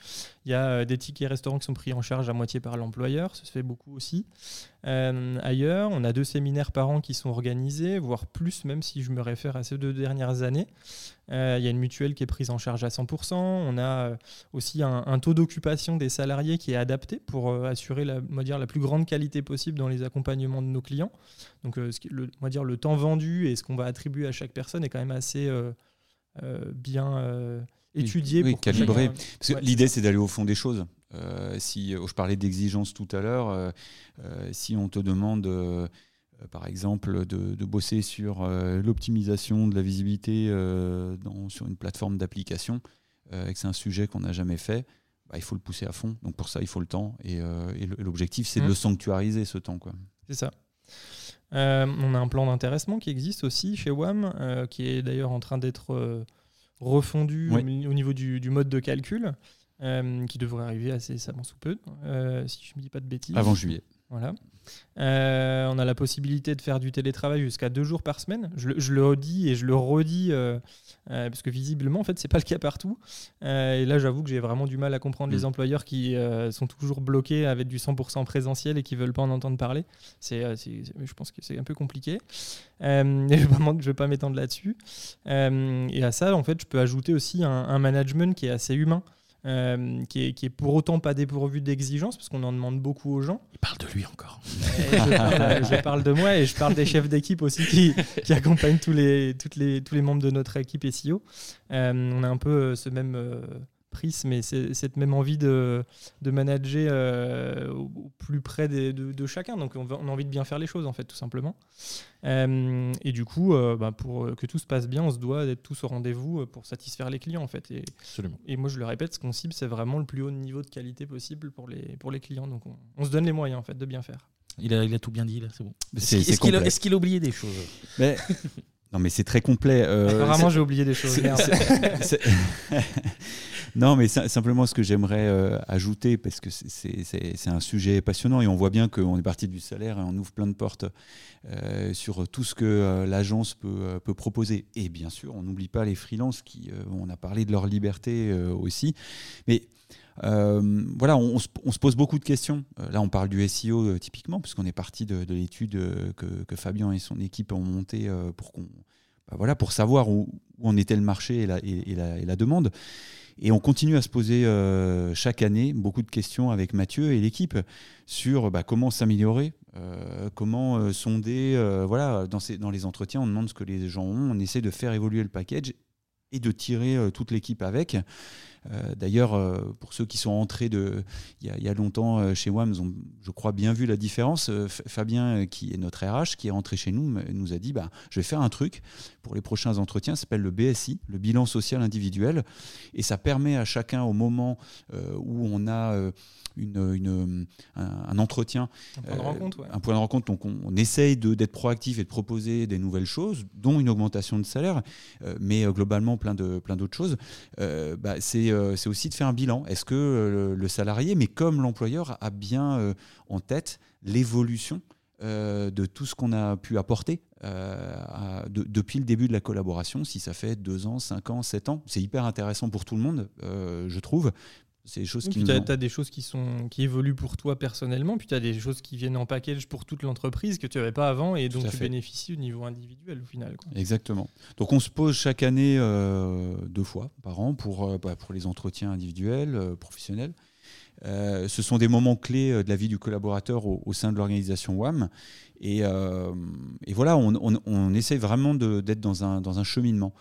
Il y a euh, des tickets restaurants qui sont pris en charge à moitié par l'employeur, ça se fait beaucoup aussi. Euh, ailleurs, on a deux séminaires par an qui sont organisés, voire plus, même si je me réfère à ces deux dernières années. Euh, il y a une mutuelle qui est prise en charge à 100%. On a euh, aussi un, taux d'occupation des salariés qui est adapté pour euh, assurer la, dire, la plus grande qualité possible dans les accompagnements de nos clients. Donc, le, on va dire, le temps vendu et ce qu'on va attribuer à chaque personne est quand même assez bien étudié. Oui, calibré. L'idée, c'est d'aller au fond des choses. si je parlais d'exigence tout à l'heure, si on te demande par exemple, de, bosser sur l'optimisation de la visibilité sur une plateforme d'application, et que c'est un sujet qu'on n'a jamais fait, bah, il faut le pousser à fond. Donc pour ça, il faut le temps. Et, l'objectif, c'est de mmh. le sanctuariser, ce temps. C'est ça. Euh, on a un plan d'intéressement qui existe aussi chez WAM, euh, qui est d'ailleurs en train d'être euh, refondu au, niveau du, mode de calcul, qui devrait arriver assez savant sous peu, si je ne me dis pas de bêtises. Avant juillet. Voilà. Euh, on a la possibilité de faire du télétravail jusqu'à deux jours par semaine. Je, le redis et je le redis euh, euh, parce que visiblement, en fait, c'est pas le cas partout. et là, j'avoue que j'ai vraiment du mal à comprendre les mm. employeurs qui sont toujours bloqués avec du 100% présentiel et qui veulent pas en entendre parler. C'est, je pense que c'est un peu compliqué. *laughs* et je ne vais pas m'étendre là-dessus. et à ça, en fait, je peux ajouter aussi un management qui est assez humain. Euh, qui, est, pour autant pas dépourvu d'exigence, parce qu'on en demande beaucoup aux gens. Il parle de lui encore. *laughs* Je parle, de moi et je parle des chefs d'équipe aussi qui, qui accompagnent tous les, toutes les, tous les membres de notre équipe SEO. Euh, on a un peu euh, ce même mais c'est cette même envie de, de manager euh, au, plus près de, de, chacun. Donc on, a envie de bien faire les choses, en fait, tout simplement. Euh, et du coup, euh, bah, pour que tout se passe bien, on se doit d'être tous au rendez-vous pour satisfaire les clients, en fait. Et, Absolument. Et moi, je le répète, ce qu'on cible, c'est vraiment le plus haut niveau de qualité possible pour les, pour les clients. Donc on, se donne les moyens, en fait, de bien faire. Il a, il a tout bien dit, là, c'est bon. Est-ce qu'il est qu'il a, oublié des choses? Mais... Non, mais c'est très complet. Apparemment, j'ai oublié des choses. *laughs* Non, mais simplement ce que j'aimerais euh, ajouter, parce que c'est un sujet passionnant et on voit bien qu'on est parti du salaire et on ouvre plein de portes euh, sur tout ce que euh, l'agence peut, proposer. Et bien sûr, on n'oublie pas les freelances qui, on a parlé de leur liberté aussi. Mais voilà, on, se, pose beaucoup de questions. là, on parle du SEO typiquement, puisqu'on est parti de, l'étude que, Fabien et son équipe ont montée pour qu'on, bah, pour savoir où, en était le marché et la demande. Et on continue à se poser euh, chaque année beaucoup de questions avec Mathieu et l'équipe sur bah, comment s'améliorer, euh, comment euh, sonder. voilà, dans, les entretiens, on demande ce que les gens ont, on essaie de faire évoluer le package et de tirer toute l'équipe avec. Euh, d'ailleurs, euh, pour ceux qui sont entrés de, il, y a, longtemps euh, chez WAM, ils ont, je crois, bien vu la différence. Fabien, qui est notre RH, qui est rentré chez nous, nous a dit bah, Je vais faire un truc pour les prochains entretiens, ça s'appelle le BSI, le bilan social individuel. Et ça permet à chacun, au moment où on a une, un, entretien, un point de rencontre. Un point de rencontre donc on, essaye d'être proactif et de proposer des nouvelles choses, dont une augmentation de salaire, mais globalement plein d'autres plein choses. Bah, c'est c'est aussi de faire un bilan. Est-ce que euh, le, salarié, mais comme l'employeur, a bien euh, en tête l'évolution de tout ce qu'on a pu apporter depuis le début de la collaboration, si ça fait deux ans, cinq ans, sept ans? C'est hyper intéressant pour tout le monde, je trouve, c'est des choses qui. Tu as, des choses qui, sont, qui évoluent pour toi personnellement, puis tu as des choses qui viennent en package pour toute l'entreprise que tu n'avais pas avant et donc tu bénéficies au niveau individuel au final. Exactement. Donc on se pose chaque année euh, deux fois par an pour, euh, bah, pour les entretiens individuels, euh, professionnels. ce sont des moments clés de la vie du collaborateur au, sein de l'organisation WAM. Et, et voilà, on, on, on, essaie vraiment d'être dans un, dans un cheminement.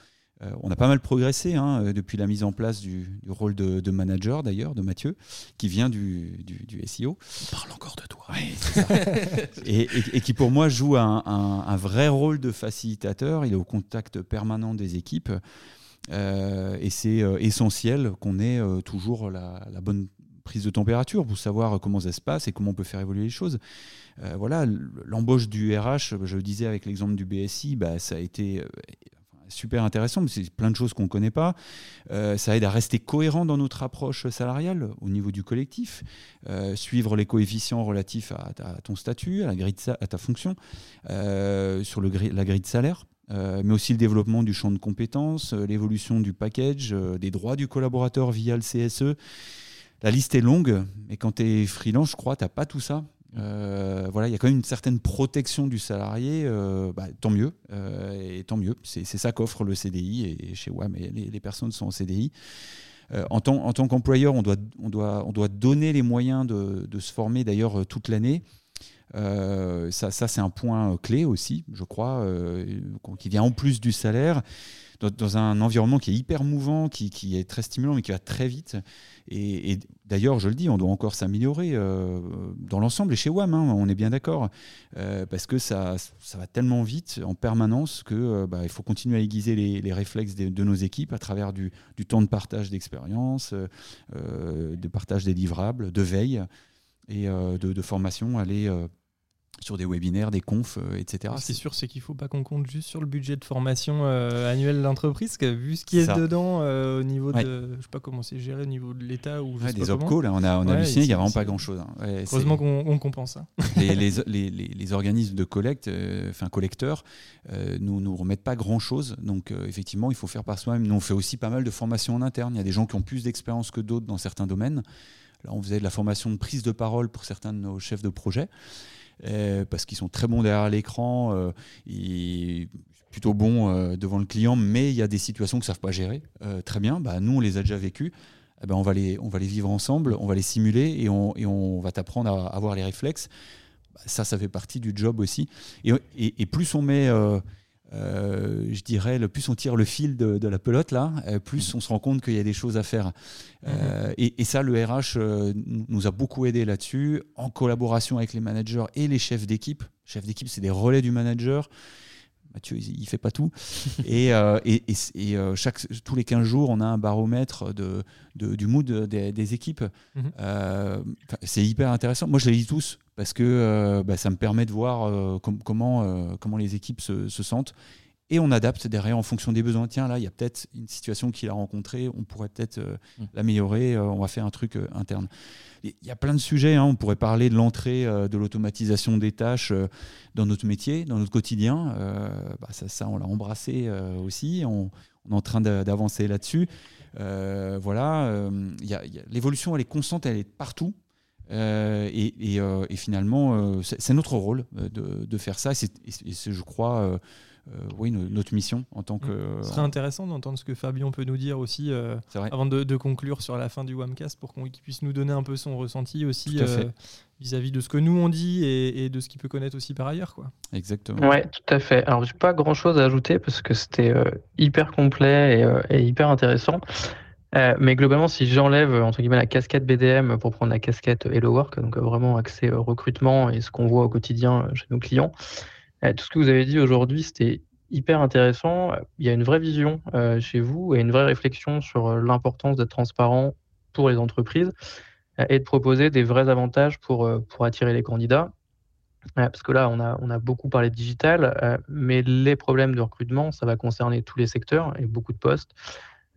Euh, on a pas mal progressé hein, euh, depuis la mise en place du, rôle de, manager, d'ailleurs, de Mathieu, qui vient du, SEO. On parle encore de toi. *laughs* et, qui, pour moi, joue un, vrai rôle de facilitateur. Il est au contact permanent des équipes. Euh, et c'est essentiel qu'on ait toujours la, bonne prise de température pour savoir comment ça se passe et comment on peut faire évoluer les choses. voilà, l'embauche du RH, je le disais avec l'exemple du BSI, bah, ça a été super intéressant, mais c'est plein de choses qu'on ne connaît pas. Euh, ça aide à rester cohérent dans notre approche salariale au niveau du collectif, euh, suivre les coefficients relatifs à, ton statut, à, la grille à ta fonction, euh, sur le la grille de salaire. mais aussi le développement du champ de compétences, l'évolution du package, des droits du collaborateur via le CSE. La liste est longue, mais quand tu es freelance, je crois, tu n'as pas tout ça. Euh, voilà, il y a quand même une certaine protection du salarié, euh, bah, tant mieux, euh, et tant mieux. C'est ça qu'offre le CDI, et, chez WAM, les, les, personnes sont en CDI. en tant, tant qu'employeur, on doit, on, doit, on doit donner les moyens de, de se former d'ailleurs toute l'année. ça, ça c'est un point clé aussi, je crois, qui vient en plus du salaire dans, un environnement qui est hyper mouvant, qui, est très stimulant, mais qui va très vite. Et, d'ailleurs, je le dis, on doit encore s'améliorer euh, dans l'ensemble et chez WAM, hein, on est bien d'accord, euh, parce que ça, ça va tellement vite en permanence qu'il euh, bah, faut continuer à aiguiser les, réflexes de, nos équipes à travers du, temps de partage d'expérience, de partage des livrables, de veille et de, de, formation, aller sur des webinaires, des confs, euh, etc. C'est sûr, c'est qu'il ne faut pas qu'on compte juste sur le budget de formation euh, annuel de l'entreprise, que vu ce qui est dedans euh, au niveau de, je sais pas comment c'est géré au niveau de l'État ou des opcos, là, on a, on a halluciné, il n'y a vraiment pas grand-chose. Hein. Heureusement qu'on compense ça. *laughs* les, *laughs* les, les, les, organismes de collecte, enfin collecteurs, nous nous remettent pas grand-chose, donc effectivement, il faut faire par soi-même. Nous, on fait aussi pas mal de formations en interne. Il y a des gens qui ont plus d'expérience que d'autres dans certains domaines. Là, on faisait de la formation de prise de parole pour certains de nos chefs de projet. Euh, parce qu'ils sont très bons derrière l'écran, euh, plutôt bons euh, devant le client, mais il y a des situations qu'ils ne savent pas gérer. très bien, bah, nous on les a déjà vécues. Eh ben, on, va les, vivre ensemble, on va les simuler et on, va t'apprendre à, avoir les réflexes. Bah, ça, ça fait partie du job aussi. Et, plus on met euh, je dirais, le plus on tire le fil de, la pelote, là, euh, plus on se rend compte qu'il y a des choses à faire. Euh, mhm. et, ça, le RH nous a beaucoup aidé là-dessus, en collaboration avec les managers et les chefs d'équipe. Chefs d'équipe, c'est des relais du manager. Mathieu, il, ne fait pas tout. *laughs* et, et, chaque, tous les 15 jours, on a un baromètre de, du mood des, équipes. Mhm. c'est hyper intéressant. Moi, je les lis tous parce que euh, bah, ça me permet de voir euh, comment, euh, comment les équipes se, sentent. Et on adapte derrière en fonction des besoins. Tiens, là, il y a peut-être une situation qu'il a rencontrée, on pourrait peut-être mmh. l'améliorer, on va faire un truc interne. Il y a plein de sujets, hein. on pourrait parler de l'entrée de l'automatisation des tâches dans notre métier, dans notre quotidien. Bah, ça, ça, on l'a embrassé aussi, on, est en train d'avancer là-dessus. voilà, l'évolution, elle est constante, elle est partout. Euh, euh, et, finalement, euh, c'est notre rôle de, faire ça. C'est, je crois, oui, notre mission en tant que. Ce serait intéressant d'entendre ce que Fabien peut nous dire aussi avant de, conclure sur la fin du WAMcast pour qu'il puisse nous donner un peu son ressenti aussi vis-à-vis de ce que nous on dit et, de ce qu'il peut connaître aussi par ailleurs. Quoi. Exactement. Ouais, tout à fait. Alors, j'ai pas grand chose à ajouter parce que c'était hyper complet et, hyper intéressant. Euh, mais globalement, si j'enlève entre guillemets la casquette BDM pour prendre la casquette Hello Work, donc vraiment accès au recrutement et ce qu'on voit au quotidien chez nos clients, euh, tout ce que vous avez dit aujourd'hui, c'était hyper intéressant. Il y a une vraie vision euh, chez vous et une vraie réflexion sur l'importance d'être transparent pour les entreprises et de proposer des vrais avantages pour, pour attirer les candidats. Parce que là, on a, on a beaucoup parlé de digital, mais les problèmes de recrutement, ça va concerner tous les secteurs et beaucoup de postes.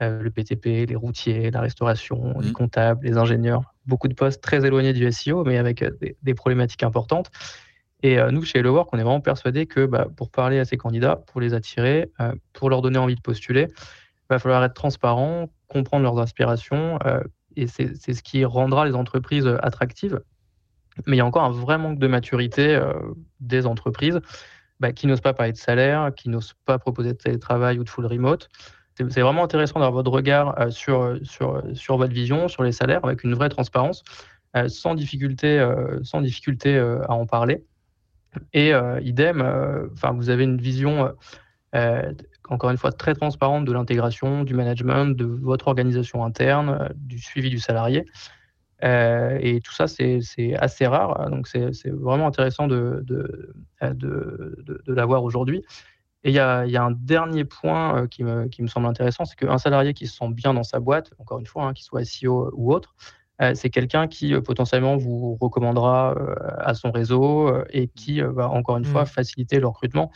Euh, le PTP, les routiers, la restauration, les mmh. comptables, les ingénieurs, beaucoup de postes très éloignés du SEO, mais avec euh, des, problématiques importantes. Et euh, nous, chez Hello Work, on est vraiment persuadé que bah, pour parler à ces candidats, pour les attirer, pour leur donner envie de postuler, il va falloir être transparent, comprendre leurs aspirations, et c'est ce qui rendra les entreprises attractives. Mais il y a encore un vrai manque de maturité des entreprises bah, qui n'osent pas parler de salaire, qui n'osent pas proposer de télétravail ou de full remote c'est vraiment intéressant d'avoir votre regard euh, sur, sur, sur votre vision, sur les salaires, avec une vraie transparence, euh, sans difficulté, euh, sans difficulté à en parler. Et idem, enfin, vous avez une vision, encore une fois, très transparente de l'intégration, du management, de votre organisation interne, du suivi du salarié. et tout ça, c'est assez rare. Donc, c'est vraiment intéressant de, de, de, de l'avoir aujourd'hui. Et il y a, un dernier point euh, qui me, semble intéressant, c'est qu'un salarié qui se sent bien dans sa boîte, encore une fois, hein, qu'il soit SEO ou autre, euh, c'est quelqu'un qui euh, potentiellement vous recommandera à son réseau et qui va encore une fois mmh. faciliter le recrutement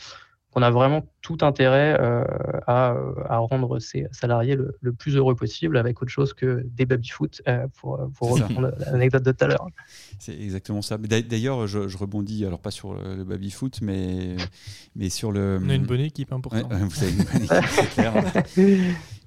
on a vraiment tout intérêt euh, à, rendre ses salariés le, plus heureux possible avec autre chose que des baby-foot, euh, pour, pour reprendre l'anecdote de tout à l'heure. C'est exactement ça. D'ailleurs, je, rebondis, alors pas sur le baby-foot, mais, mais sur le. On a une bonne équipe, hein, pourtant. vous avez une bonne équipe, c'est clair.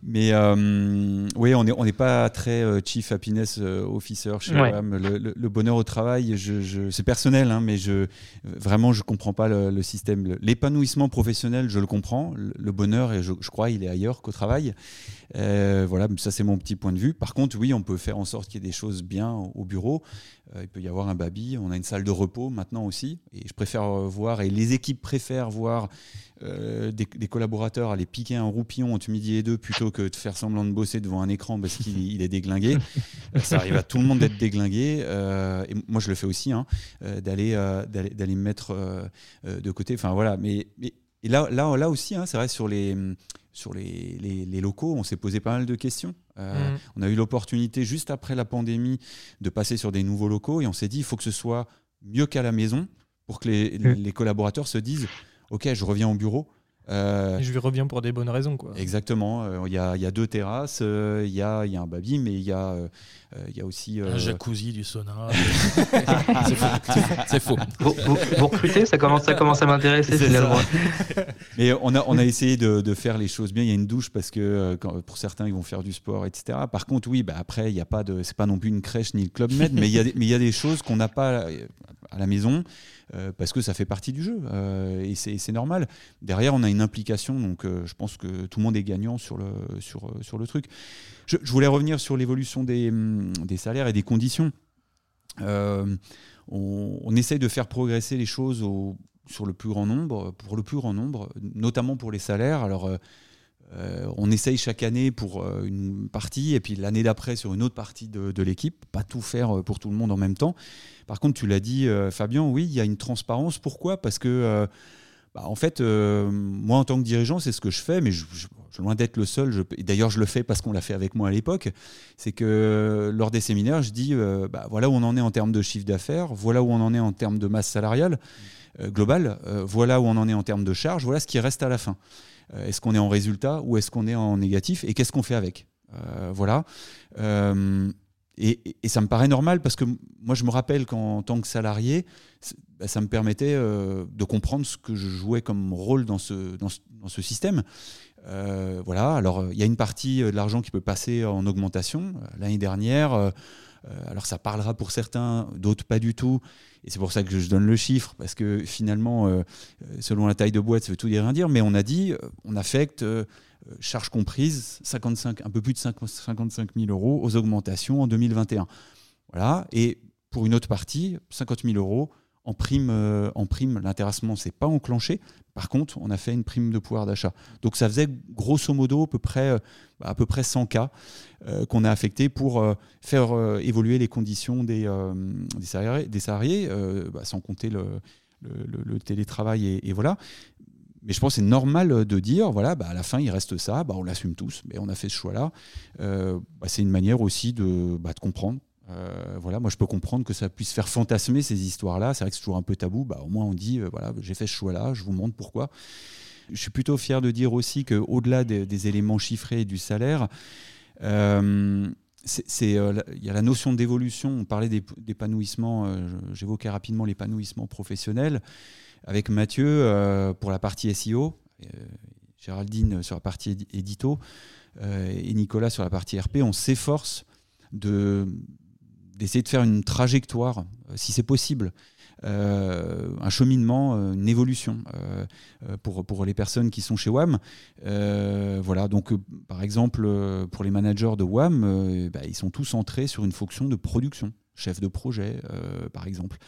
Mais euh, oui, on n'est on pas très euh, chief happiness euh, officer chez Le, bonheur au travail, je, c'est personnel, hein, mais je, vraiment, je ne comprends pas le, système. L'épanouissement professionnel, je le comprends. Le, bonheur, et je, crois, il est ailleurs qu'au travail. voilà, ça c'est mon petit point de vue. Par contre, oui, on peut faire en sorte qu'il y ait des choses bien au bureau. Euh, il peut y avoir un baby. On a une salle de repos maintenant aussi. Et je préfère euh, voir, et les équipes préfèrent voir euh, des, collaborateurs aller piquer un roupillon entre midi et deux plutôt que de faire semblant de bosser devant un écran parce qu'il est déglingué. *laughs* Ça arrive à tout le monde d'être déglingué. et moi, je le fais aussi, hein, d'aller d'aller me mettre de côté. Enfin voilà. Mais, et là, là, là aussi, hein, c'est vrai sur les sur les, les, locaux, on s'est posé pas mal de questions. Euh, mm. On a eu l'opportunité, juste après la pandémie, de passer sur des nouveaux locaux et on s'est dit, il faut que ce soit mieux qu'à la maison pour que les, mm. les, collaborateurs se disent, OK, je reviens au bureau, euh, je lui reviens pour des bonnes raisons. Quoi. Exactement. Euh, il y, a, y, a, deux terrasses, euh, il y, a, y, a, un baby, mais il y, a, y a aussi. Un jacuzzi, du sauna. *laughs* c'est faux. Vous, vous, recrutez, ça commence, ça commence à m'intéresser finalement. mais on a, on a essayé de, de, faire les choses bien. Il y a une douche parce que pour certains, ils vont faire du sport, etc. Par contre, oui, bah, après, il n'y a pas de. C'est pas non plus une crèche ni le club med, mais il a y a des choses qu'on n'a pas à la maison. Euh, parce que ça fait partie du jeu euh, et c'est normal. Derrière, on a une implication, donc euh, je pense que tout le monde est gagnant sur le, sur, sur le truc. Je, voulais revenir sur l'évolution des, hum, des, salaires et des conditions. on, essaye de faire progresser les choses sur le plus grand nombre, pour le plus grand nombre, notamment pour les salaires. Alors, on essaye chaque année pour une partie et puis l'année d'après sur une autre partie de, l'équipe, pas tout faire pour tout le monde en même temps. Par contre, tu l'as dit, euh, Fabien, oui, il y a une transparence. Pourquoi? Parce que, euh, bah, en fait, euh, moi, en tant que dirigeant, c'est ce que je fais, mais je, je, loin d'être le seul. D'ailleurs, je le fais parce qu'on l'a fait avec moi à l'époque. C'est que lors des séminaires, je dis, bah, voilà où on en est en termes de chiffre d'affaires, voilà où on en est en termes de masse salariale globale, voilà où on en est en termes de charges, voilà ce qui reste à la fin. Est-ce qu'on est en résultat ou est-ce qu'on est en négatif et qu'est-ce qu'on fait avec Voilà. Et, ça me paraît normal parce que moi, je me rappelle qu'en tant que salarié, bah, ça me permettait euh, de comprendre ce que je jouais comme rôle dans ce, dans ce, système. Euh, voilà, alors il y a une partie de l'argent qui peut passer en augmentation. L'année dernière, euh, alors ça parlera pour certains, d'autres pas du tout. Et c'est pour ça que je donne le chiffre, parce que finalement, selon la taille de boîte, ça veut tout dire rien dire, mais on a dit, on affecte euh, charges comprises, 55, un peu plus de 55 000 euros aux augmentations en 2021. Voilà. Et pour une autre partie, 50 000 euros en prime. Euh, en prime s'est pas enclenché. Par contre, on a fait une prime de pouvoir d'achat. Donc ça faisait grosso modo à peu près, euh, à peu près 100 cas qu'on a affectés pour faire évoluer les conditions des, salariés, bah, sans compter le, télétravail et, voilà. Mais je pense que c'est normal de dire, voilà, bah, à la fin, il reste ça, bah, on l'assume tous, mais on a fait ce choix-là. Euh, c'est une manière aussi de comprendre. Euh, voilà, moi, je peux comprendre que ça puisse faire fantasmer ces histoires-là. C'est vrai que c'est toujours un peu tabou. Bah, au moins, on dit, euh, voilà, j'ai fait ce choix-là, je vous montre pourquoi. Je suis plutôt fier de dire aussi qu'au-delà des, des, éléments chiffrés du salaire, il y a la notion d'évolution. On parlait d'épanouissement, j'évoquais rapidement l'épanouissement professionnel avec Mathieu euh, pour la partie SEO, euh, Géraldine sur la partie édito euh, et Nicolas sur la partie RP, on s'efforce de d'essayer de faire une trajectoire, si c'est possible, un cheminement, une évolution pour, les personnes qui sont chez WAM. voilà, donc par exemple, pour les managers de WAM, bah, ils sont tous centrés sur une fonction de production, chef de projet, par exemple.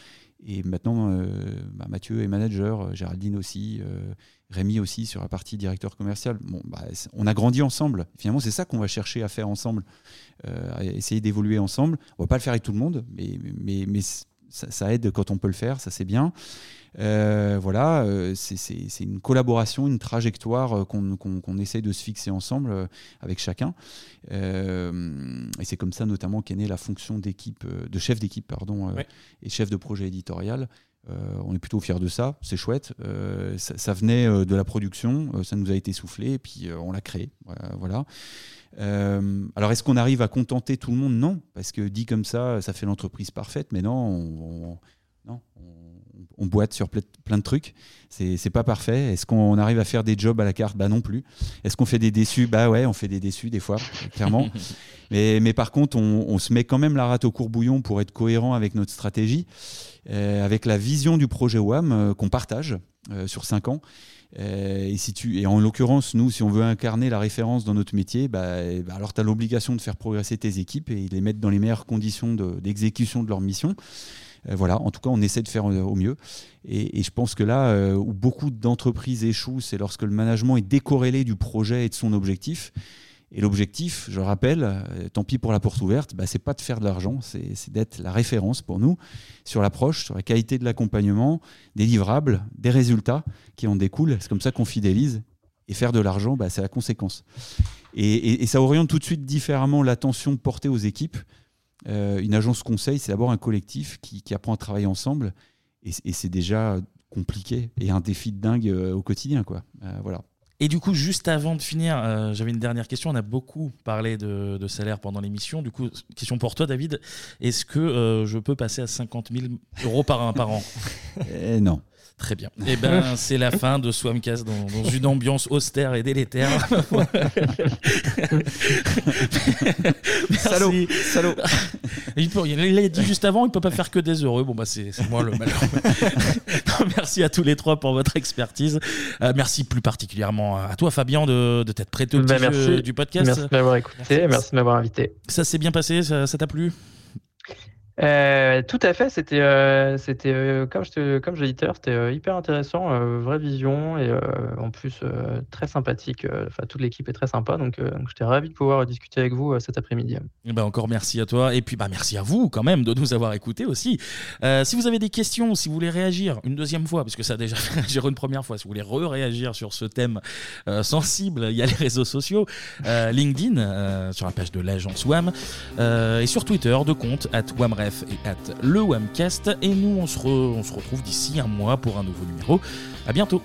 Et maintenant, euh, bah, Mathieu est manager, euh, Géraldine aussi, euh, Rémi aussi sur la partie directeur commercial. Bon, bah, on a grandi ensemble. Finalement, c'est ça qu'on va chercher à faire ensemble, à essayer d'évoluer ensemble. On va pas le faire avec tout le monde, mais, mais ça, aide quand on peut le faire, ça c'est bien. Euh, voilà, euh, c'est une collaboration, une trajectoire euh, qu'on essaie de se fixer ensemble avec chacun. et c'est comme ça notamment qu'est née la fonction d'équipe, de chef d'équipe pardon, et chef de projet éditorial. on est plutôt fiers de ça, c'est chouette. Ça, venait de la production, ça nous a été soufflé et puis on l'a créé. voilà. Alors, est-ce qu'on arrive à contenter tout le monde? Non, parce que dit comme ça, ça fait l'entreprise parfaite, mais non, on, non, on, boite sur plein de trucs. C'est pas parfait. Est-ce qu'on arrive à faire des jobs à la carte? Bah non plus. Est-ce qu'on fait des déçus? Bah ouais, on fait des déçus des fois, clairement. *laughs* mais, mais, par contre, on, se met quand même la rate au courbouillon pour être cohérent avec notre stratégie, euh, avec la vision du projet WAM euh, qu'on partage sur 5 ans. et, si tu, et en l'occurrence, nous, si on veut incarner la référence dans notre métier, bah, bah alors tu as l'obligation de faire progresser tes équipes et les mettre dans les meilleures conditions d'exécution de, leur mission. Voilà, en tout cas, on essaie de faire au mieux. Et, je pense que là, où beaucoup d'entreprises échouent, c'est lorsque le management est décorrélé du projet et de son objectif. Et l'objectif, je rappelle, euh, tant pis pour la porte ouverte, bah, c'est pas de faire de l'argent, c'est d'être la référence pour nous sur l'approche, sur la qualité de l'accompagnement, des livrables, des résultats qui en découlent. C'est comme ça qu'on fidélise. Et faire de l'argent, bah, c'est la conséquence. Et, ça oriente tout de suite différemment l'attention portée aux équipes. Euh, une agence conseil, c'est d'abord un collectif qui, apprend à travailler ensemble. Et, c'est déjà compliqué et un défi de dingue euh, au quotidien. Quoi. voilà. Et du coup, juste avant de finir, euh, j'avais une dernière question. On a beaucoup parlé de, salaire pendant l'émission. Du coup, question pour toi, David. Est-ce que euh, je peux passer à 50 000 euros par, par an? Eh Non. Très bien. Eh ben, c'est la fin de Swamcast dans, dans, une ambiance austère et délétère. salaud, salaud. Il, peut, il l'a dit juste avant, il peut pas faire que des heureux. Bon bah c'est moi le malheur. *laughs* merci à tous les trois pour votre expertise. Euh, merci plus particulièrement à toi, Fabien, de, de t'être prêté au ben, petit du podcast. Merci de m'avoir écouté, merci de m'avoir invité. Ça s'est bien passé, ça t'a plu? Euh, tout à fait, c'était euh, c'était euh, comme je comme dit c'était hyper intéressant, vraie vision et en plus très sympathique. Enfin, toute l'équipe est très sympa, donc, j'étais ravi de pouvoir discuter avec vous cet après-midi. Ben encore merci à toi et puis bah merci à vous quand même de nous avoir écoutés aussi. si vous avez des questions, si vous voulez réagir une deuxième fois, parce que ça a déjà fait réagir une première fois, si vous voulez re-réagir sur ce thème sensible, il y a les réseaux sociaux, LinkedIn sur la page de l'agence WAM et sur Twitter de compte at Et at le Wamcast. Et nous, on se, on se retrouve d'ici un mois pour un nouveau numéro. À bientôt!